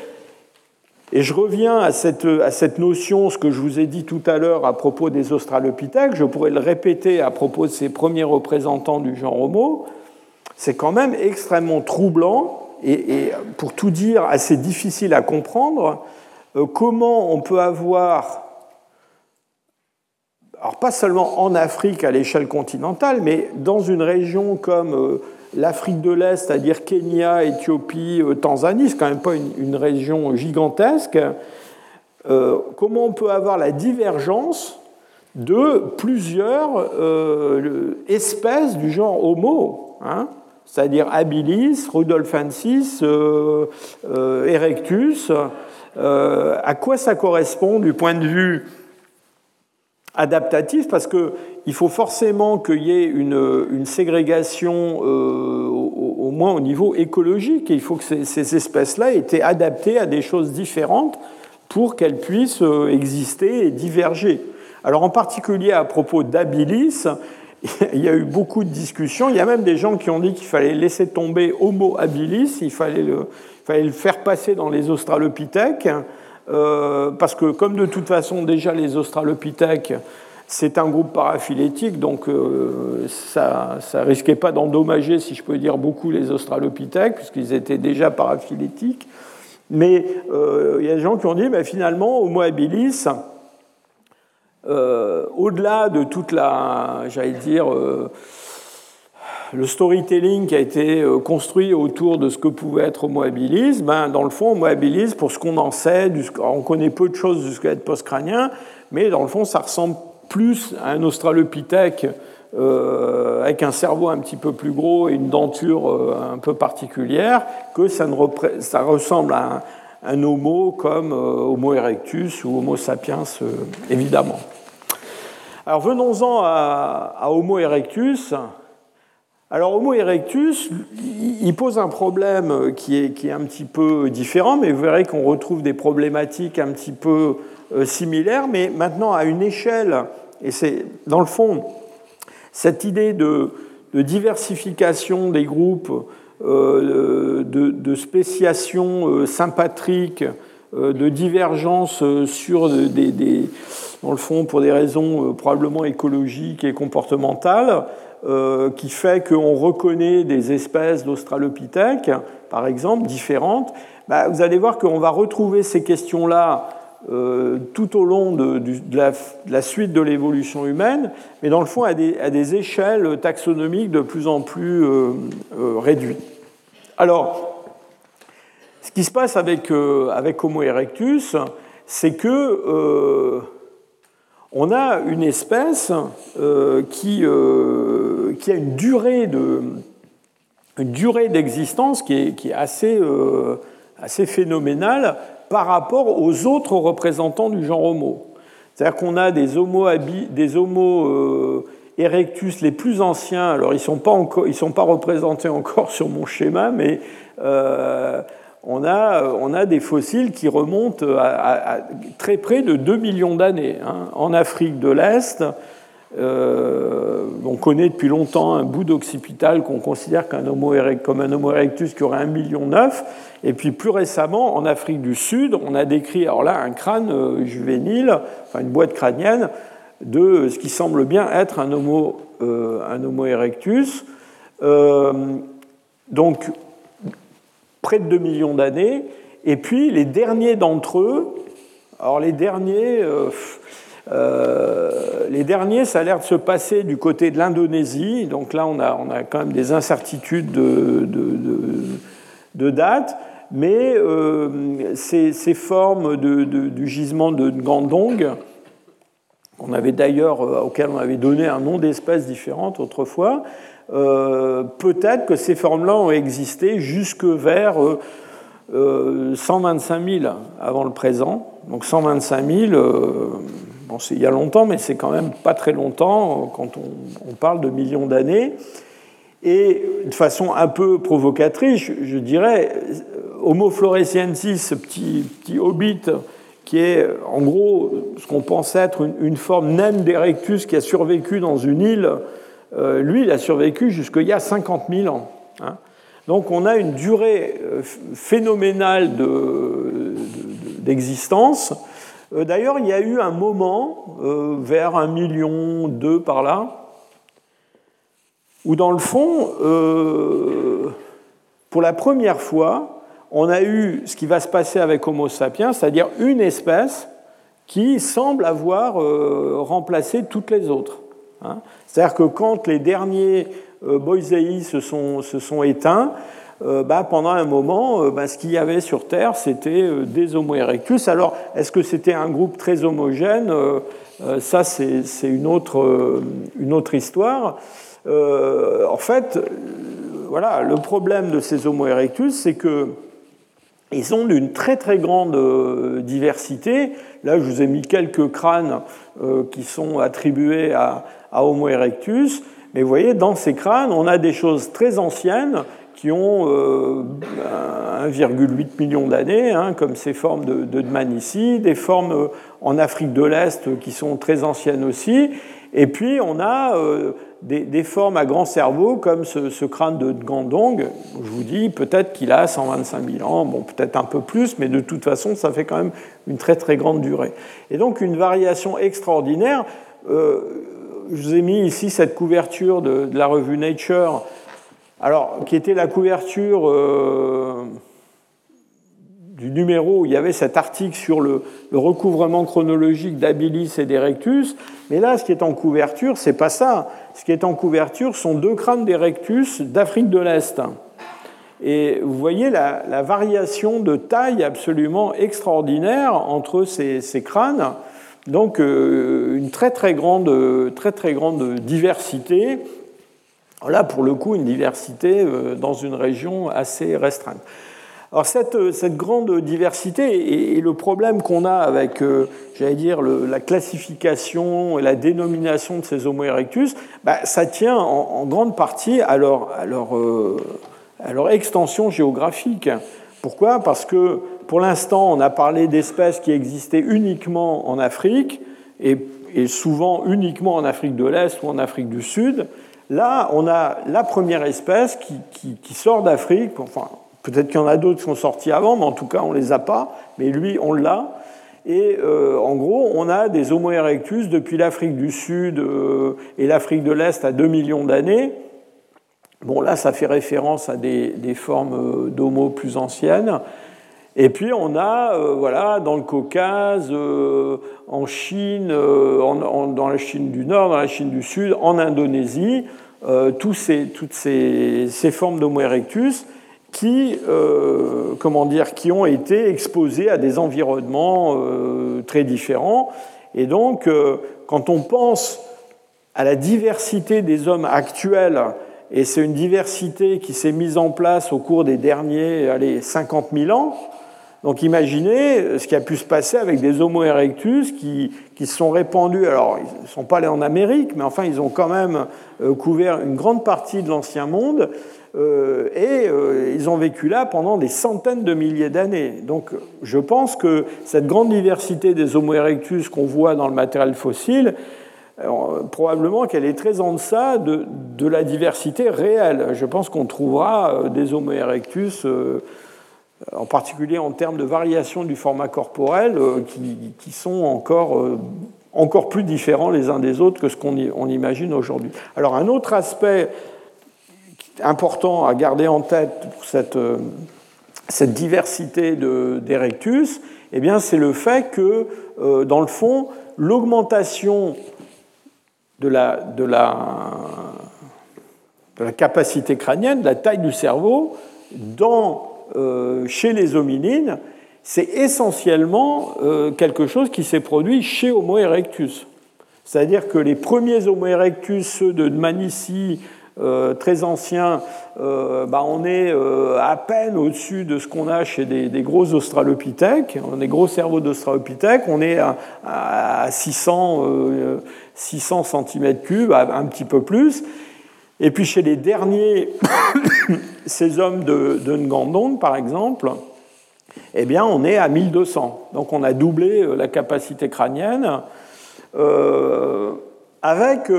Speaker 2: Et je reviens à cette, à cette, notion, ce que je vous ai dit tout à l'heure à propos des Australopithèques, je pourrais le répéter à propos de ces premiers représentants du genre Homo, c'est quand même extrêmement troublant et, pour tout dire assez difficile à comprendre euh, comment on peut avoir, alors pas seulement en Afrique à l'échelle continentale, mais dans une région comme euh, l'Afrique de l'Est, c'est-à-dire Kenya, Éthiopie, euh, Tanzanie, c'est quand même pas une, région gigantesque. Euh, comment on peut avoir la divergence de plusieurs euh, espèces du genre Homo, hein, c'est-à-dire Habilis, Rudolfensis, Erectus. à quoi ça correspond du point de vue adaptatif Parce que il faut forcément qu'il y ait une, ségrégation euh, au, moins au niveau écologique. Et il faut que ces, espèces-là aient été adaptées à des choses différentes pour qu'elles puissent euh, exister et diverger. Alors en particulier à propos d'Habilis, il y a eu beaucoup de discussions. Il y a même des gens qui ont dit qu'il fallait laisser tomber Homo habilis, il fallait le faire passer dans les Australopithèques, euh, parce que comme de toute façon déjà les Australopithèques c'est un groupe paraphylétique, donc euh, ça ne risquait pas d'endommager, si je peux dire, beaucoup les australopithèques, puisqu'ils étaient déjà paraphylétiques. Mais euh, il y a des gens qui ont dit, mais finalement, Homo habilis, euh, au-delà de toute la, j'allais dire, le storytelling qui a été construit autour de ce que pouvait être Homo habilis, ben, dans le fond, Homo habilis, pour ce qu'on en sait, on connaît peu de choses du squelette post-crânien, mais dans le fond, ça ressemble plus un australopithèque euh, avec un cerveau un petit peu plus gros et une denture euh, un peu particulière, que ça, ne ressemble à un, homo comme euh, Homo erectus ou Homo sapiens, évidemment. Alors venons-en à, Homo erectus. Alors Homo erectus, il pose un problème qui est, qui est un petit peu différent, mais vous verrez qu'on retrouve des problématiques un petit peu euh, similaire, mais maintenant à une échelle, et c'est dans le fond cette idée de, diversification des groupes, euh, de, spéciation euh, sympatrique de divergence sur des, dans le fond, pour des raisons probablement écologiques et comportementales, qui fait qu'on reconnaît des espèces d'Australopithèques, par exemple, différentes. Bah, vous allez voir qu'on va retrouver ces questions-là euh, tout au long de, la, suite de l'évolution humaine, mais dans le fond à des, échelles taxonomiques de plus en plus euh, euh, réduites. Alors, ce qui se passe avec Homo erectus, c'est que on a une espèce qui, qui, a une durée de durée d'existence qui est, qui est assez, assez phénoménale par rapport aux autres représentants du genre Homo. C'est-à-dire qu'on a des Homo, des homo euh, erectus les plus anciens, alors ils ne sont, pas sont pas représentés encore sur mon schéma, mais euh, on, a, on, a, des fossiles qui remontent à, très près de 2 millions d'années. Hein. En Afrique de l'Est, euh, on connaît depuis longtemps un bout d'occipital qu'on considère comme un Homo erectus qui aurait 1,9 million. Et puis plus récemment, en Afrique du Sud, on a décrit alors là un crâne euh, juvénile, une boîte crânienne, de ce qui semble bien être un Homo, euh, un homo erectus. donc près de 2 millions d'années. Et puis les derniers d'entre eux, alors les derniers. Euh, les derniers, ça a l'air de se passer du côté de l'Indonésie. Donc là, on a, on quand même des incertitudes de, date. Mais euh, ces, formes du gisement de Ngandong, on avait d'ailleurs, euh, auquel on avait donné un nom d'espèce différente autrefois, peut-être que ces formes-là ont existé jusque vers 125 000 avant le présent. Donc 125 000, Bon, c'est il y a longtemps, mais c'est quand même pas très longtemps quand on, parle de millions d'années. Et de façon un peu provocatrice, je, dirais, Homo floresiensis, ce petit, petit hobbit qui est en gros ce qu'on pense être une, forme naine d'Erectus qui a survécu dans une île, euh, lui, il a survécu jusqu'il y a 50 000 ans. Hein. Donc on a une durée euh, phénoménale d'existence. Euh, d'ailleurs, il y a eu un moment, euh, vers un million deux par là, où dans le fond, euh, pour la première fois, on a eu ce qui va se passer avec Homo sapiens, c'est-à-dire une espèce qui semble avoir remplacé toutes les autres. Hein. C'est-à-dire que quand les derniers Boisei se sont, se sont éteints, euh, bah, pendant un moment, euh, bah, ce qu'il y avait sur Terre, c'était euh, des Homo erectus. Alors, est-ce que c'était un groupe très homogène? Ça, c'est une autre, une autre histoire. en fait, voilà, le problème de ces Homo erectus, c'est que ils ont d'une très très grande diversité. Là, je vous ai mis quelques crânes qui sont attribués à, à Homo erectus. Mais vous voyez, dans ces crânes, on a des choses très anciennes qui ont 1,8 euh, million d'années, hein, comme ces formes de, de ici, des formes euh, en Afrique de l'Est qui sont très anciennes aussi, et puis on a euh, des, formes à grand cerveau comme ce, crâne de Gandong. Je vous dis, peut-être qu'il a 125 000 ans, bon, peut-être un peu plus, mais de toute façon, ça fait quand même une très très grande durée. Et donc une variation extraordinaire. Je vous ai mis ici cette couverture de la revue Nature alors, qui était la couverture euh, du numéro où il y avait cet article sur le, recouvrement chronologique d'Abilis et d'Erectus. Mais là, ce qui est en couverture, c'est pas ça. Ce qui est en couverture sont deux crânes d'Erectus d'Afrique de l'Est. Et vous voyez la, variation de taille absolument extraordinaire entre ces, crânes. Donc, euh, une très très grande, très très grande diversité Là, pour le coup, une diversité euh, dans une région assez restreinte. Alors cette, cette grande diversité et, le problème qu'on a avec, euh, j'allais dire, la classification et la dénomination de ces Homo erectus, bah, ça tient en, grande partie à leur, à, à leur, extension géographique. Pourquoi? Parce que pour l'instant, on a parlé d'espèces qui existaient uniquement en Afrique et, souvent uniquement en Afrique de l'Est ou en Afrique du Sud. Là, on a la première espèce qui, sort d'Afrique, enfin, Peut-être qu'il y en a d'autres qui sont sortis avant, mais en tout cas, on ne les a pas. Mais lui, on l'a. Et euh, en gros, on a des Homo erectus depuis l'Afrique du Sud euh, et l'Afrique de l'Est à 2 millions d'années. Bon, là, ça fait référence à des, formes euh, d'Homo plus anciennes. Et puis, on a, voilà, dans le Caucase, en Chine, dans la Chine du Nord, dans la Chine du Sud, en Indonésie, tous ces, toutes ces, ces formes d'Homo erectus qui, euh, comment dire, qui ont été exposés à des environnements euh, très différents. Et donc, euh, quand on pense à la diversité des hommes actuels, et c'est une diversité qui s'est mise en place au cours des derniers allez, 50 000 ans, donc imaginez ce qui a pu se passer avec des Homo erectus qui, qui se sont répandus. Alors, ils ne sont pas allés en Amérique, mais enfin, ils ont quand même couvert une grande partie de l'ancien monde. Euh, et euh, ils ont vécu là pendant des centaines de milliers d'années. Donc je pense que cette grande diversité des Homo erectus qu'on voit dans le matériel fossile, euh, probablement qu'elle est très en deçà de, de, la diversité réelle. Je pense qu'on trouvera des Homo erectus, en particulier en termes de variation du format corporel, qui, qui sont encore, encore plus différents les uns des autres que ce qu'on imagine aujourd'hui. Alors un autre aspect important à garder en tête pour cette, euh, cette diversité d'Erectus, eh bien, c'est le fait que, euh, dans le fond, l'augmentation de la, de, la, de la, capacité crânienne, de la taille du cerveau, dans, euh, chez les hominines, c'est essentiellement quelque chose qui s'est produit chez Homo erectus. C'est-à-dire que les premiers Homo erectus, ceux de Manici, euh, très ancien, euh, bah, on est euh, à peine au-dessus de ce qu'on a chez des, gros australopithèques, des gros cerveaux d'australopithèques, on est à, 600, 600 cm3, un petit peu plus. Et puis chez les derniers, ces hommes de, Ngandong, par exemple, eh bien, on est à 1200. Donc on a doublé la capacité crânienne avec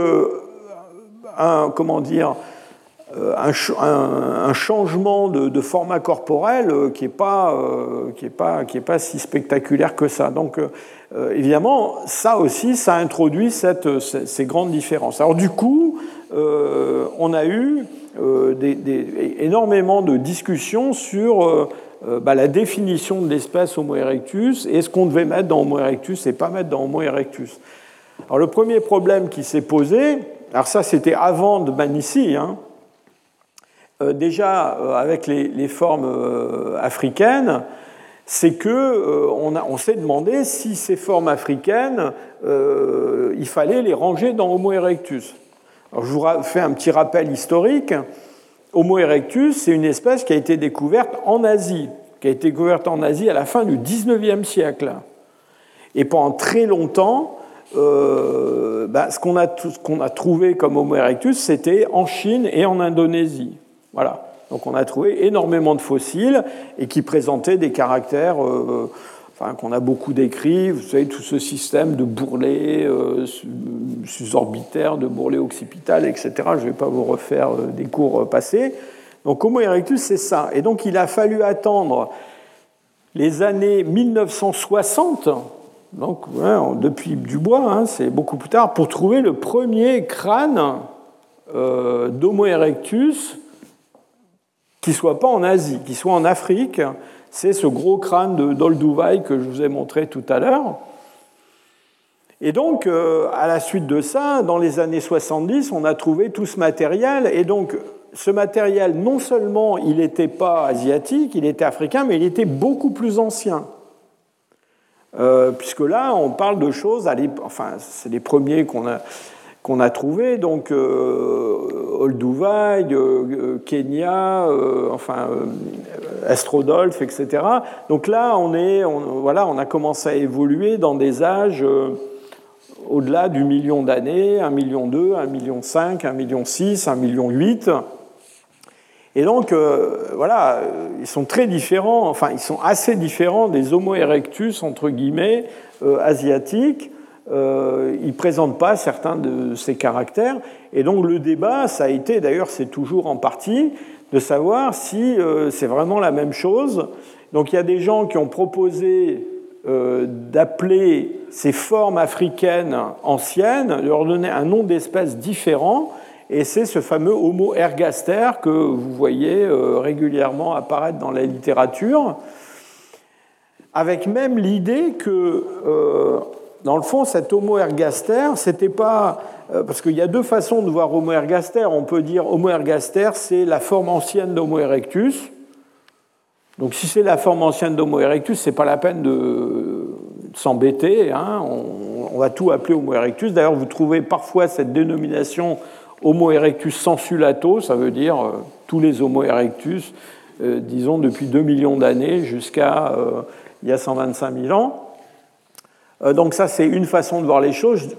Speaker 2: un, comment dire, euh, un, changement de, format corporel euh, qui n'est pas, euh, pas, pas si spectaculaire que ça. Donc, évidemment, ça aussi, ça introduit cette, ces grandes différences. Alors, du coup, on a eu des, énormément de discussions sur bah, la définition de l'espèce Homo erectus et ce qu'on devait mettre dans Homo erectus et pas mettre dans Homo erectus. Alors, le premier problème qui s'est posé, alors ça, c'était avant de Manici. Hein. Euh, déjà, euh, avec les, formes euh, africaines, c'est que on, s'est demandé si ces formes africaines, il fallait les ranger dans Homo erectus. Alors, je vous fais un petit rappel historique. Homo erectus, c'est une espèce qui a été découverte en Asie, qui a été découverte en Asie à la fin du 19e siècle. Et pendant très longtemps, euh, bah, ce qu'on a, trouvé comme Homo erectus, c'était en Chine et en Indonésie. Voilà. Donc on a trouvé énormément de fossiles et qui présentaient des caractères euh, qu'on a beaucoup décrits. Vous savez, tout ce système de bourrelet euh, susorbitaire, de bourrelet occipital, etc. Je ne vais pas vous refaire des cours passés. Donc Homo erectus, c'est ça. Et donc il a fallu attendre les années 1960 donc depuis Dubois, hein, c'est beaucoup plus tard, pour trouver le premier crâne euh, d'Homo erectus qui soit pas en Asie, qui soit en Afrique. C'est ce gros crâne de d'Olduvai que je vous ai montré tout à l'heure. Et donc, euh, à la suite de ça, dans les années 70, on a trouvé tout ce matériel. Et donc, ce matériel, non seulement il n'était pas asiatique, il était africain, mais il était beaucoup plus ancien. Euh, puisque là, on parle de choses, enfin, c'est les premiers qu'on a, qu'on a trouvés, donc euh, Olduvai, euh, Kenya, enfin, Estrodolphe, etc. Donc là, on, est, voilà, on a commencé à évoluer dans des âges au-delà du million d'années, 1 million 2, 1 million 5, 1 million 6, 1 million 8. Et donc, euh, voilà, ils sont très différents, enfin, ils sont assez différents des Homo erectus, entre guillemets, euh, asiatiques, euh, il ne présente pas certains de ces caractères. Et donc le débat, ça a été, d'ailleurs c'est toujours en partie, de savoir si euh, c'est vraiment la même chose. Donc il y a des gens qui ont proposé euh, d'appeler ces formes africaines anciennes, de leur donner un nom d'espèce différent, et c'est ce fameux Homo ergaster que vous voyez régulièrement apparaître dans la littérature, avec même l'idée que dans le fond, cet Homo ergaster, c'était pas. Euh, parce qu'il y a deux façons de voir Homo ergaster. On peut dire Homo ergaster, c'est la forme ancienne d'Homo erectus. Donc si c'est la forme ancienne d'Homo erectus, c'est pas la peine de, s'embêter. Hein. On, va tout appeler Homo erectus. D'ailleurs, vous trouvez parfois cette dénomination Homo erectus sensulato, ça veut dire euh, tous les Homo erectus, euh, disons depuis 2 millions d'années jusqu'à il y a 125 000 ans. Euh, donc ça, c'est une façon de voir les choses.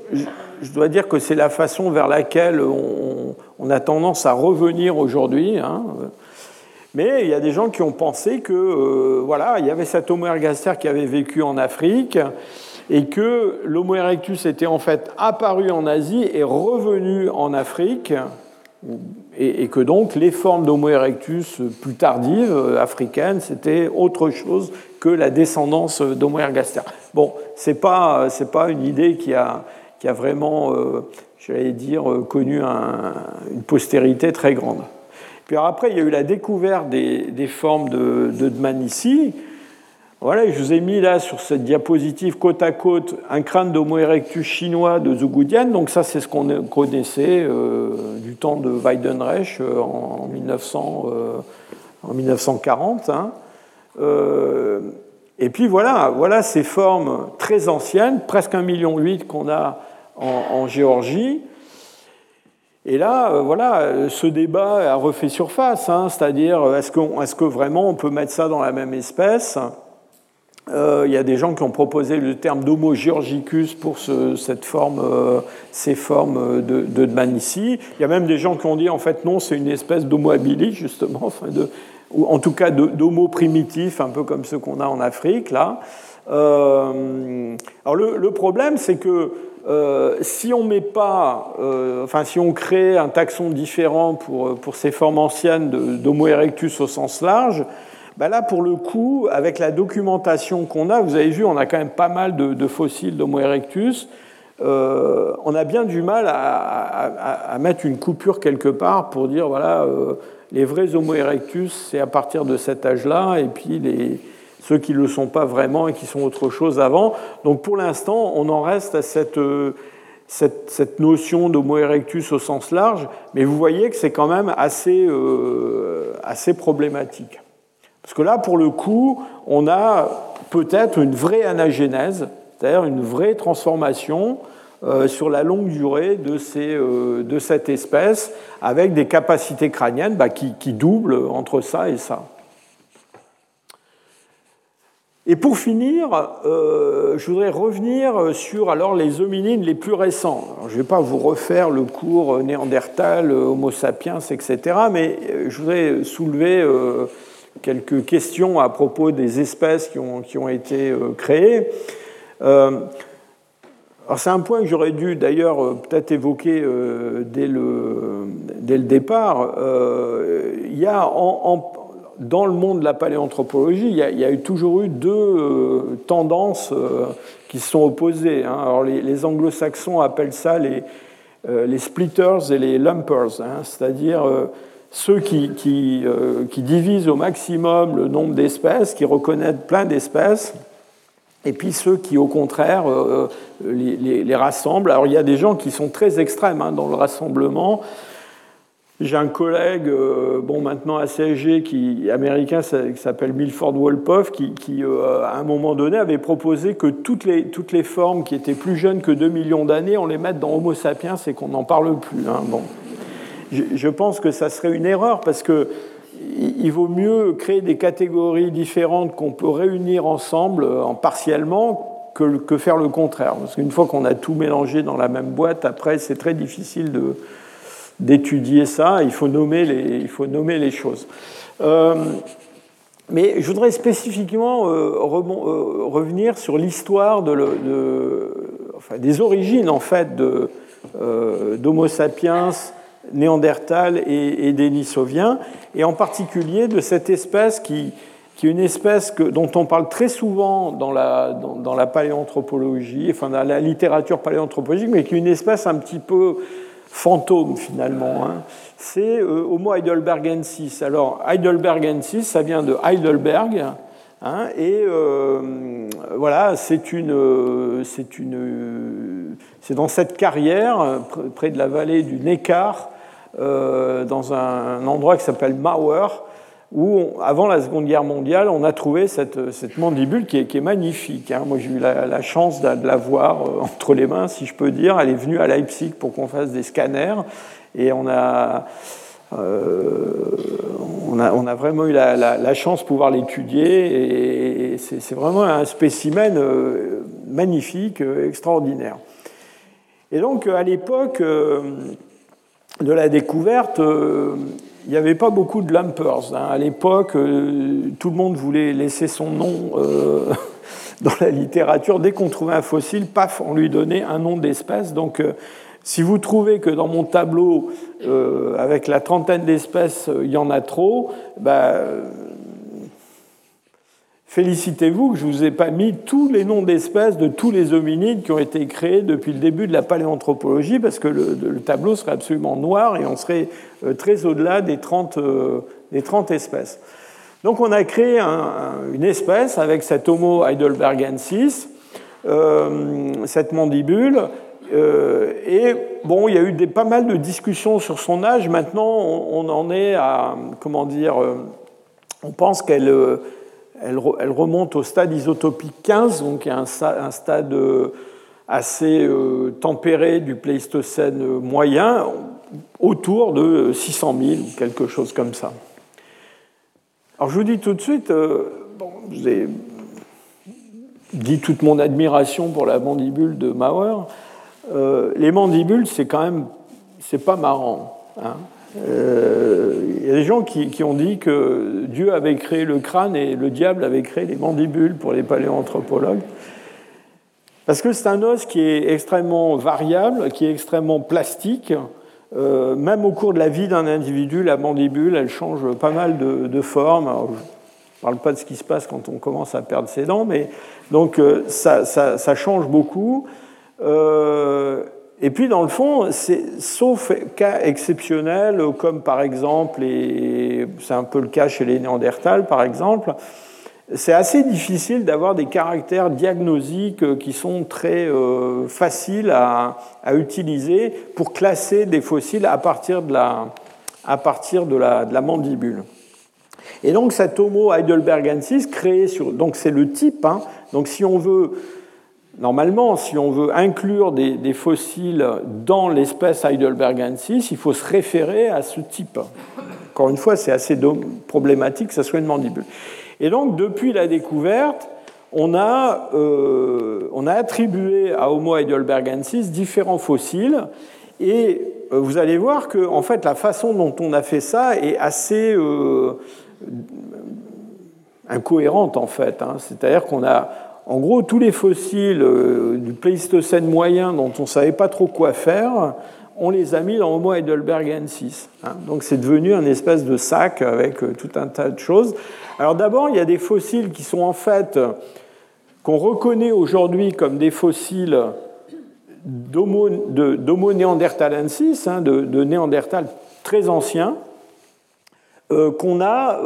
Speaker 2: Je dois dire que c'est la façon vers laquelle on, a tendance à revenir aujourd'hui. Hein. Mais il y a des gens qui ont pensé que euh, voilà, il y avait cet Homo ergaster qui avait vécu en Afrique et que l'Homo erectus était en fait apparu en Asie et revenu en Afrique et, que donc les formes d'Homo erectus plus tardives, euh, africaines, c'était autre chose que la descendance d'Homo ergaster. Bon, ce n'est pas, pas une idée qui a, qui a vraiment, euh, j'allais dire, euh, connu une postérité très grande. Puis après, il y a eu la découverte des, formes de, de Dmanisi, voilà, je vous ai mis là sur cette diapositive côte à côte un crâne d'Homo erectus chinois de Zhugudian. Donc ça, c'est ce qu'on connaissait euh, du temps de Weidenreich en, 1900, en 1940. Euh, et puis voilà, voilà ces formes très anciennes, presque un million huit qu'on a en, Géorgie. Et là, voilà, ce débat a refait surface, hein, c'est-à-dire est-ce est que vraiment on peut mettre ça dans la même espèce? euh, il y a des gens qui ont proposé le terme d'Homo georgicus pour cette forme, euh, ces formes de, de Dmanisi. Il y a même des gens qui ont dit en fait non, c'est une espèce d'Homo habilis justement, de, ou en tout cas d'Homo primitif, un peu comme ceux qu'on a en Afrique là. Euh, alors le, problème, c'est que si on met pas, enfin si on crée un taxon différent pour, pour ces formes anciennes d'Homo erectus au sens large, bah là, pour le coup, avec la documentation qu'on a, vous avez vu, on a quand même pas mal de, fossiles d'Homo erectus. Euh, on a bien du mal à, mettre une coupure quelque part pour dire voilà, euh, les vrais Homo erectus, c'est à partir de cet âge-là, et puis ceux qui ne le sont pas vraiment et qui sont autre chose avant. Donc pour l'instant, on en reste à cette, euh, notion d'Homo erectus au sens large, mais vous voyez que c'est quand même assez problématique. Parce que là, pour le coup, on a peut-être une vraie anagénèse, c'est-à-dire une vraie transformation euh, sur la longue durée euh, de, cette espèce, avec des capacités crâniennes bah, qui, doublent entre ça et ça. Et pour finir, euh, je voudrais revenir sur alors, les hominines les plus récents. je ne vais pas vous refaire le cours Néandertal, Homo sapiens, etc., mais je voudrais soulever quelques questions à propos des espèces qui ont, qui ont été euh, créées. Euh, c'est un point que j'aurais dû d'ailleurs euh, peut-être évoquer dès, le, dès le départ. y a dans le monde de la paléanthropologie, il y a, eu toujours eu deux tendances qui se sont opposées. Hein. Alors les, les anglo-saxons appellent ça les, les splitters et les lumpers, hein. c'est-à-dire ceux qui, euh, qui, divisent au maximum le nombre d'espèces, qui reconnaissent plein d'espèces, et puis ceux qui, au contraire, euh, les, rassemblent. Alors il y a des gens qui sont très extrêmes hein, dans le rassemblement. J'ai un collègue, euh, bon maintenant assez âgé, qui, américain, qui s'appelle Milford Wolpoff, qui, qui à un moment donné avait proposé que toutes les, toutes les formes qui étaient plus jeunes que 2 millions d'années, on les mette dans Homo sapiens et qu'on n'en parle plus. Hein, bon je pense que ça serait une erreur parce que il vaut mieux créer des catégories différentes qu'on peut réunir ensemble en partiellement que, faire le contraire. Parce qu'une fois qu'on a tout mélangé dans la même boîte, après, c'est très difficile d'étudier ça. Il faut, nommer les, il faut nommer les choses. Euh, mais je voudrais spécifiquement euh, euh, revenir sur l'histoire de, des origines en fait d'Homo sapiens, Néandertal et, et Denisovien, et en particulier de cette espèce qui, qui est une espèce dont on parle très souvent dans la, dans, la paléanthropologie, enfin dans la littérature paléanthropologique, mais qui est une espèce un petit peu fantôme finalement. Hein. C'est euh, Homo heidelbergensis. Alors heidelbergensis, ça vient de Heidelberg, hein, et euh, voilà, c'est une, c'est une, c'est dans cette carrière près de la vallée du Neckar, dans un endroit qui s'appelle Mauer, où, avant la Seconde Guerre mondiale, on a trouvé cette, mandibule qui est, magnifique. Hein. Moi, j'ai eu la, chance de, la voir euh, entre les mains, si je peux dire. Elle est venue à Leipzig pour qu'on fasse des scanners, et on a, euh, on a, vraiment eu la, chance de pouvoir l'étudier, c'est vraiment un spécimen euh, magnifique, extraordinaire. Et donc, à l'époque de la découverte, il n'y avait pas beaucoup de lumpers. Hein. À l'époque, euh, tout le monde voulait laisser son nom euh, dans la littérature. Dès qu'on trouvait un fossile, paf, on lui donnait un nom d'espèce. Donc, euh, si vous trouvez que dans mon tableau, avec la trentaine d'espèces, il y en a trop, bah, Félicitez-vous que je ne vous ai pas mis tous les noms d'espèces de tous les hominides qui ont été créés depuis le début de la paléanthropologie, parce que le, tableau serait absolument noir et on serait euh, très au-delà des 30, euh, des 30 espèces. Donc on a créé une espèce avec cet Homo heidelbergensis, euh, cette mandibule, et bon, il y a eu pas mal de discussions sur son âge. Maintenant, on, en est à, comment dire, on pense qu'elle elle, remonte au stade isotopique 15, donc un, stade euh, assez euh, tempéré du Pléistocène moyen, autour de 600 000 ou quelque chose comme ça. Alors je vous dis tout de suite, euh, bon, je vous ai dit toute mon admiration pour la mandibule de Mauer. les mandibules, c'est quand même, c'est pas marrant. Hein. Euh, il y a des gens qui, ont dit que Dieu avait créé le crâne et le diable avait créé les mandibules pour les paléoanthropologues. Parce que c'est un os qui est extrêmement variable, qui est extrêmement plastique. Euh, même au cours de la vie d'un individu, la mandibule, elle change pas mal de, formes. je ne parle pas de ce qui se passe quand on commence à perdre ses dents, mais donc euh, ça, ça, change beaucoup. Et puis, dans le fond, sauf cas exceptionnels, comme par exemple, et c'est un peu le cas chez les Néandertals, par exemple, c'est assez difficile d'avoir des caractères diagnosiques qui sont très euh, faciles à, utiliser pour classer des fossiles à partir de la, à partir de la, de la mandibule. Et donc cet Homo heidelbergensis créé sur, donc c'est le type. Hein, donc si on veut Normalement, si on veut inclure des, fossiles dans l'espèce Heidelbergensis, il faut se référer à ce type. Encore une fois, c'est assez problématique que ce soit une mandibule. Et donc, depuis la découverte, on a, euh, on a attribué à Homo heidelbergensis différents fossiles. Et euh, vous allez voir que, en fait, la façon dont on a fait ça est assez euh, incohérente, en fait. Hein. C'est-à-dire qu'on a en gros, tous les fossiles euh, du Pléistocène moyen dont on ne savait pas trop quoi faire, on les a mis dans Homo heidelbergensis. Hein. Donc c'est devenu un espèce de sac avec euh, tout un tas de choses. Alors d'abord, il y a des fossiles qui sont en fait, qu'on reconnaît aujourd'hui comme des fossiles d'Homo néandertalensis, hein, de, de Néandertal très anciens, euh, qu'on a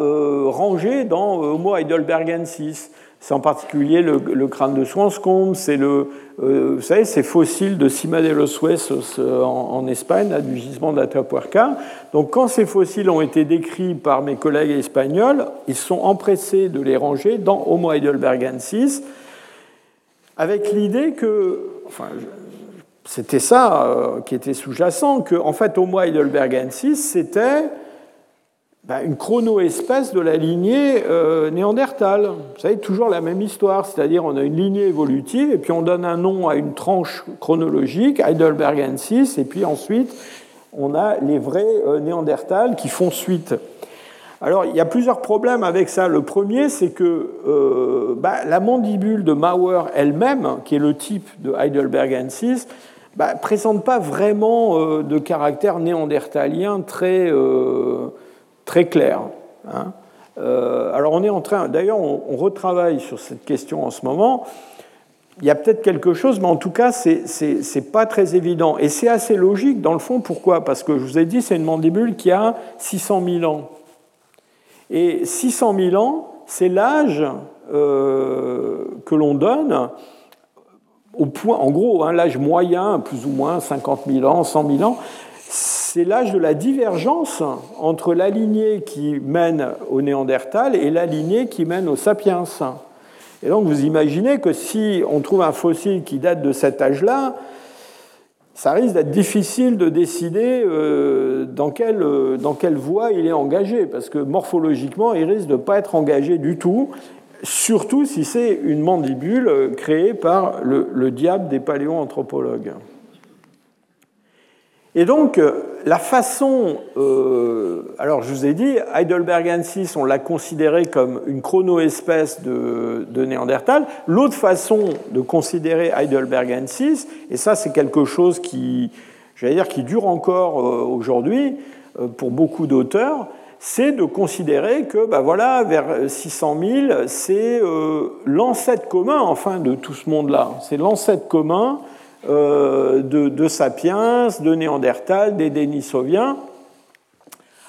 Speaker 2: rangés dans Homo heidelbergensis. C'est en particulier le, crâne de Swanscombe, c'est le, euh, vous savez, ces fossiles de Cima de los Huesos euh, en, Espagne, du gisement d'Atapuerca. Donc, quand ces fossiles ont été décrits par mes collègues espagnols, ils sont empressés de les ranger dans Homo heidelbergensis, avec l'idée que, enfin, c'était ça euh, qui était sous-jacent, que en fait Homo heidelbergensis c'était bah, une chrono-espèce de la lignée euh, néandertale. Vous savez, toujours la même histoire, c'est-à-dire on a une lignée évolutive et puis on donne un nom à une tranche chronologique, Heidelbergensis, et puis ensuite on a les vrais euh, néandertales qui font suite. Alors, il y a plusieurs problèmes avec ça. Le premier, c'est que euh, bah, la mandibule de Mauer elle-même, qui est le type de Heidelbergensis, ne bah, présente pas vraiment euh, de caractère néandertalien très, euh, très clair. Hein. alors, on est en train, d'ailleurs, on, retravaille sur cette question en ce moment. Il y a peut-être quelque chose, mais en tout cas, ce n'est pas très évident. Et c'est assez logique, dans le fond. Pourquoi? Parce que je vous ai dit, c'est une mandibule qui a 600 000 ans. Et 600 000 ans, c'est l'âge euh, que l'on donne au point, en gros, hein, l'âge moyen, plus ou moins 50 000 ans, 100 000 ans, c'est l'âge de la divergence entre la lignée qui mène au Néandertal et la lignée qui mène au Sapiens. Et donc vous imaginez que si on trouve un fossile qui date de cet âge-là, ça risque d'être difficile de décider euh, dans quelle, euh, dans quelle voie il est engagé, parce que morphologiquement, il risque de ne pas être engagé du tout, surtout si c'est une mandibule euh, créée par le, le diable des paléoanthropologues. Et donc, la façon. Euh, alors, je vous ai dit, Heidelbergensis, on l'a considéré comme une chronoespèce de, de Néandertal. L'autre façon de considérer Heidelbergensis, et ça, c'est quelque chose qui, j'allais dire, qui dure encore euh, aujourd'hui euh, pour beaucoup d'auteurs, c'est de considérer que, ben voilà, vers 600 000, c'est l'ancêtre commun, enfin, de tout ce monde-là. C'est l'ancêtre commun euh, de, Sapiens, de Néandertal, des Denisoviens.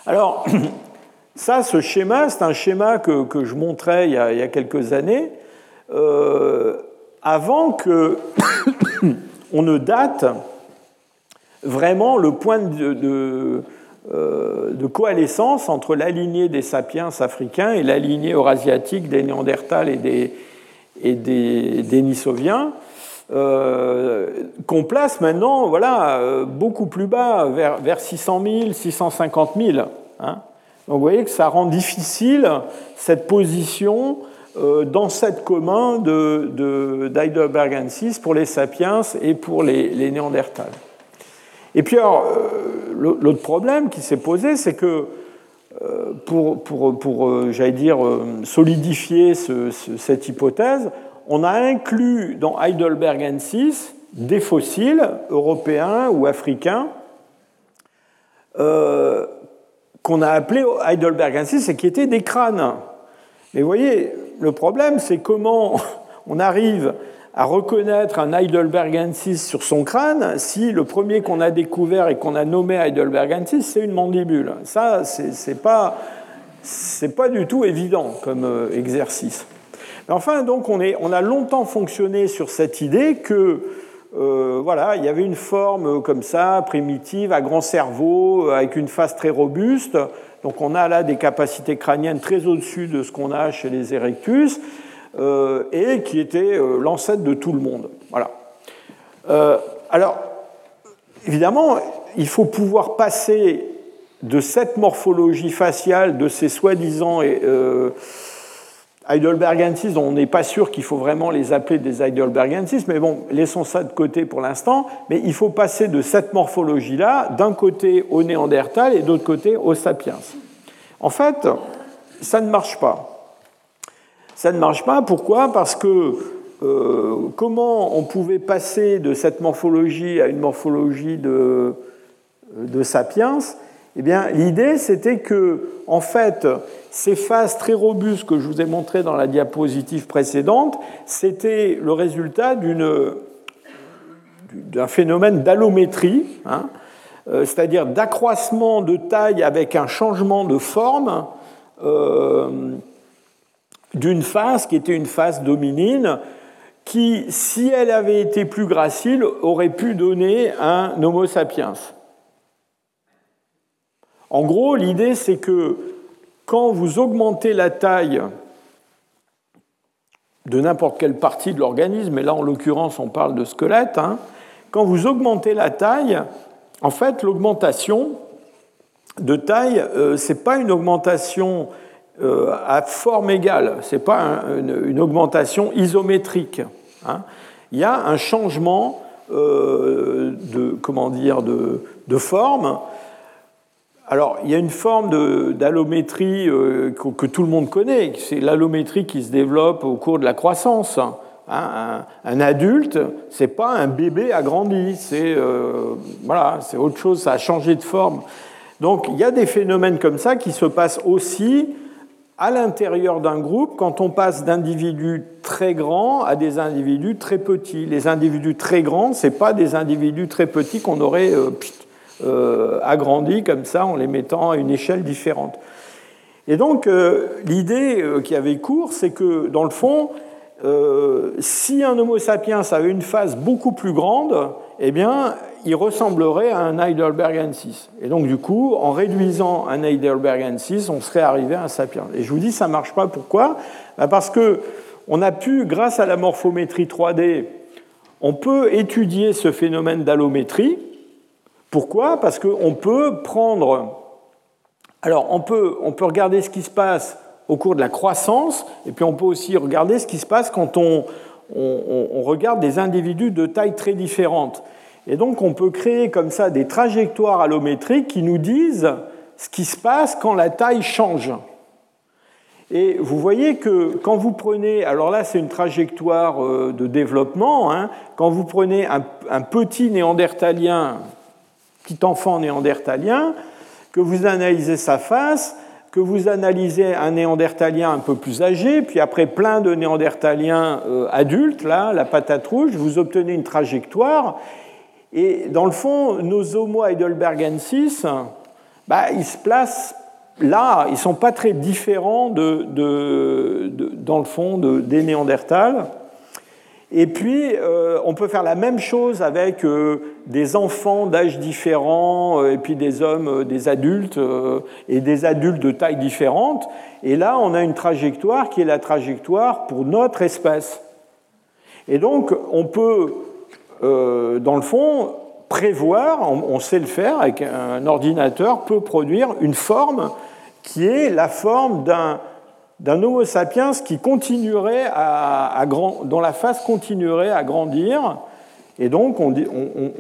Speaker 2: Alors, ça, ce schéma, c'est un schéma que, je montrais il y a, quelques années, euh, avant que on ne date vraiment le point de, euh, de, coalescence entre la lignée des sapiens africains et la lignée eurasiatique des Néandertals et des, et des Denisoviens. Euh, qu'on place maintenant voilà, euh, beaucoup plus bas, vers, vers 600 000, 650 000. Hein. Donc vous voyez que ça rend difficile cette position euh, d'ancêtre commun de, d'Heidelbergensis pour les sapiens et pour les, les Néandertals. Et puis alors, l'autre problème qui s'est posé, c'est que pour, pour, pour j'allais dire, solidifier cette hypothèse, on a inclus dans Heidelbergensis des fossiles européens ou africains euh, qu'on a appelés Heidelbergensis et qui étaient des crânes. Mais vous voyez, le problème, c'est comment on arrive à reconnaître un Heidelbergensis sur son crâne si le premier qu'on a découvert et qu'on a nommé Heidelbergensis, c'est une mandibule. Ça, c'est pas, pas du tout évident comme euh, exercice. Enfin, donc, on, a longtemps fonctionné sur cette idée que euh, voilà, il y avait une forme comme ça, primitive, à grand cerveau, avec une face très robuste. Donc, on a là des capacités crâniennes très au-dessus de ce qu'on a chez les Erectus, euh, et qui était euh, l'ancêtre de tout le monde. Voilà. alors, évidemment, il faut pouvoir passer de cette morphologie faciale, de ces soi-disant Heidelbergensis, on n'est pas sûr qu'il faut vraiment les appeler des Heidelbergensis, mais bon, laissons ça de côté pour l'instant. Mais il faut passer de cette morphologie-là, d'un côté au Néandertal et d'autre côté au Sapiens. En fait, ça ne marche pas. Ça ne marche pas, pourquoi? Parce que euh, comment on pouvait passer de cette morphologie à une morphologie de, de Sapiens? Eh l'idée, c'était que, en fait, ces phases très robustes que je vous ai montrées dans la diapositive précédente, c'était le résultat d'un phénomène d'allométrie, hein, euh, c'est-à-dire d'accroissement de taille avec un changement de forme euh, d'une phase qui était une phase dominine, qui, si elle avait été plus gracile, aurait pu donner un Homo sapiens. En gros, l'idée, c'est que quand vous augmentez la taille de n'importe quelle partie de l'organisme, et là en l'occurrence on parle de squelette, hein, quand vous augmentez la taille, en fait l'augmentation de taille, euh, ce n'est pas une augmentation euh, à forme égale, ce n'est pas une, augmentation isométrique. Hein. Il y a un changement euh, de, comment de forme alors, il y a une forme d'allométrie que, tout le monde connaît, c'est l'allométrie qui se développe au cours de la croissance. Hein, un, adulte, c'est pas un bébé agrandi, c'est voilà, c'est autre chose, ça a changé de forme. Donc, il y a des phénomènes comme ça qui se passent aussi à l'intérieur d'un groupe quand on passe d'individus très grands à des individus très petits. Les individus très grands, ce pas des individus très petits qu'on aurait euh, euh, agrandis comme ça en les mettant à une échelle différente. Et donc euh, l'idée qui avait cours, c'est que dans le fond, si un Homo sapiens avait une phase beaucoup plus grande, eh bien, il ressemblerait à un Heidelbergensis. Et donc, du coup, en réduisant un Heidelbergensis, on serait arrivé à un sapiens. Et je vous dis, ça ne marche pas. Pourquoi? Bah, Parce que on a pu, grâce à la morphométrie 3D, on peut étudier ce phénomène d'allométrie. Pourquoi? Parce qu'on peut prendre. Alors, on peut, regarder ce qui se passe au cours de la croissance, et puis on peut aussi regarder ce qui se passe quand on, regarde des individus de taille très différentes. Et donc on peut créer comme ça des trajectoires allométriques qui nous disent ce qui se passe quand la taille change. Et vous voyez que quand vous prenez, alors là c'est une trajectoire euh, de développement, hein, quand vous prenez un, petit néandertalien, petit enfant néandertalien, que vous analysez sa face, que vous analysez un néandertalien un peu plus âgé, puis après plein de néandertaliens euh, adultes, là, la patate rouge, vous obtenez une trajectoire et dans le fond, nos Homo heidelbergensis, bah, ils se placent là, ils ne sont pas très différents de, dans le fond des Néandertals. Et puis, euh, on peut faire la même chose avec euh, des enfants d'âge différents, euh, et puis des hommes, des adultes, et des adultes de taille différente. Et là, on a une trajectoire qui est la trajectoire pour notre espèce. Et donc, on peut euh, dans le fond, prévoir, on, sait le faire, avec un ordinateur, peut produire une forme qui est la forme d'un d'un Homo sapiens qui continuerait à, dont la face continuerait à grandir. Et donc, on,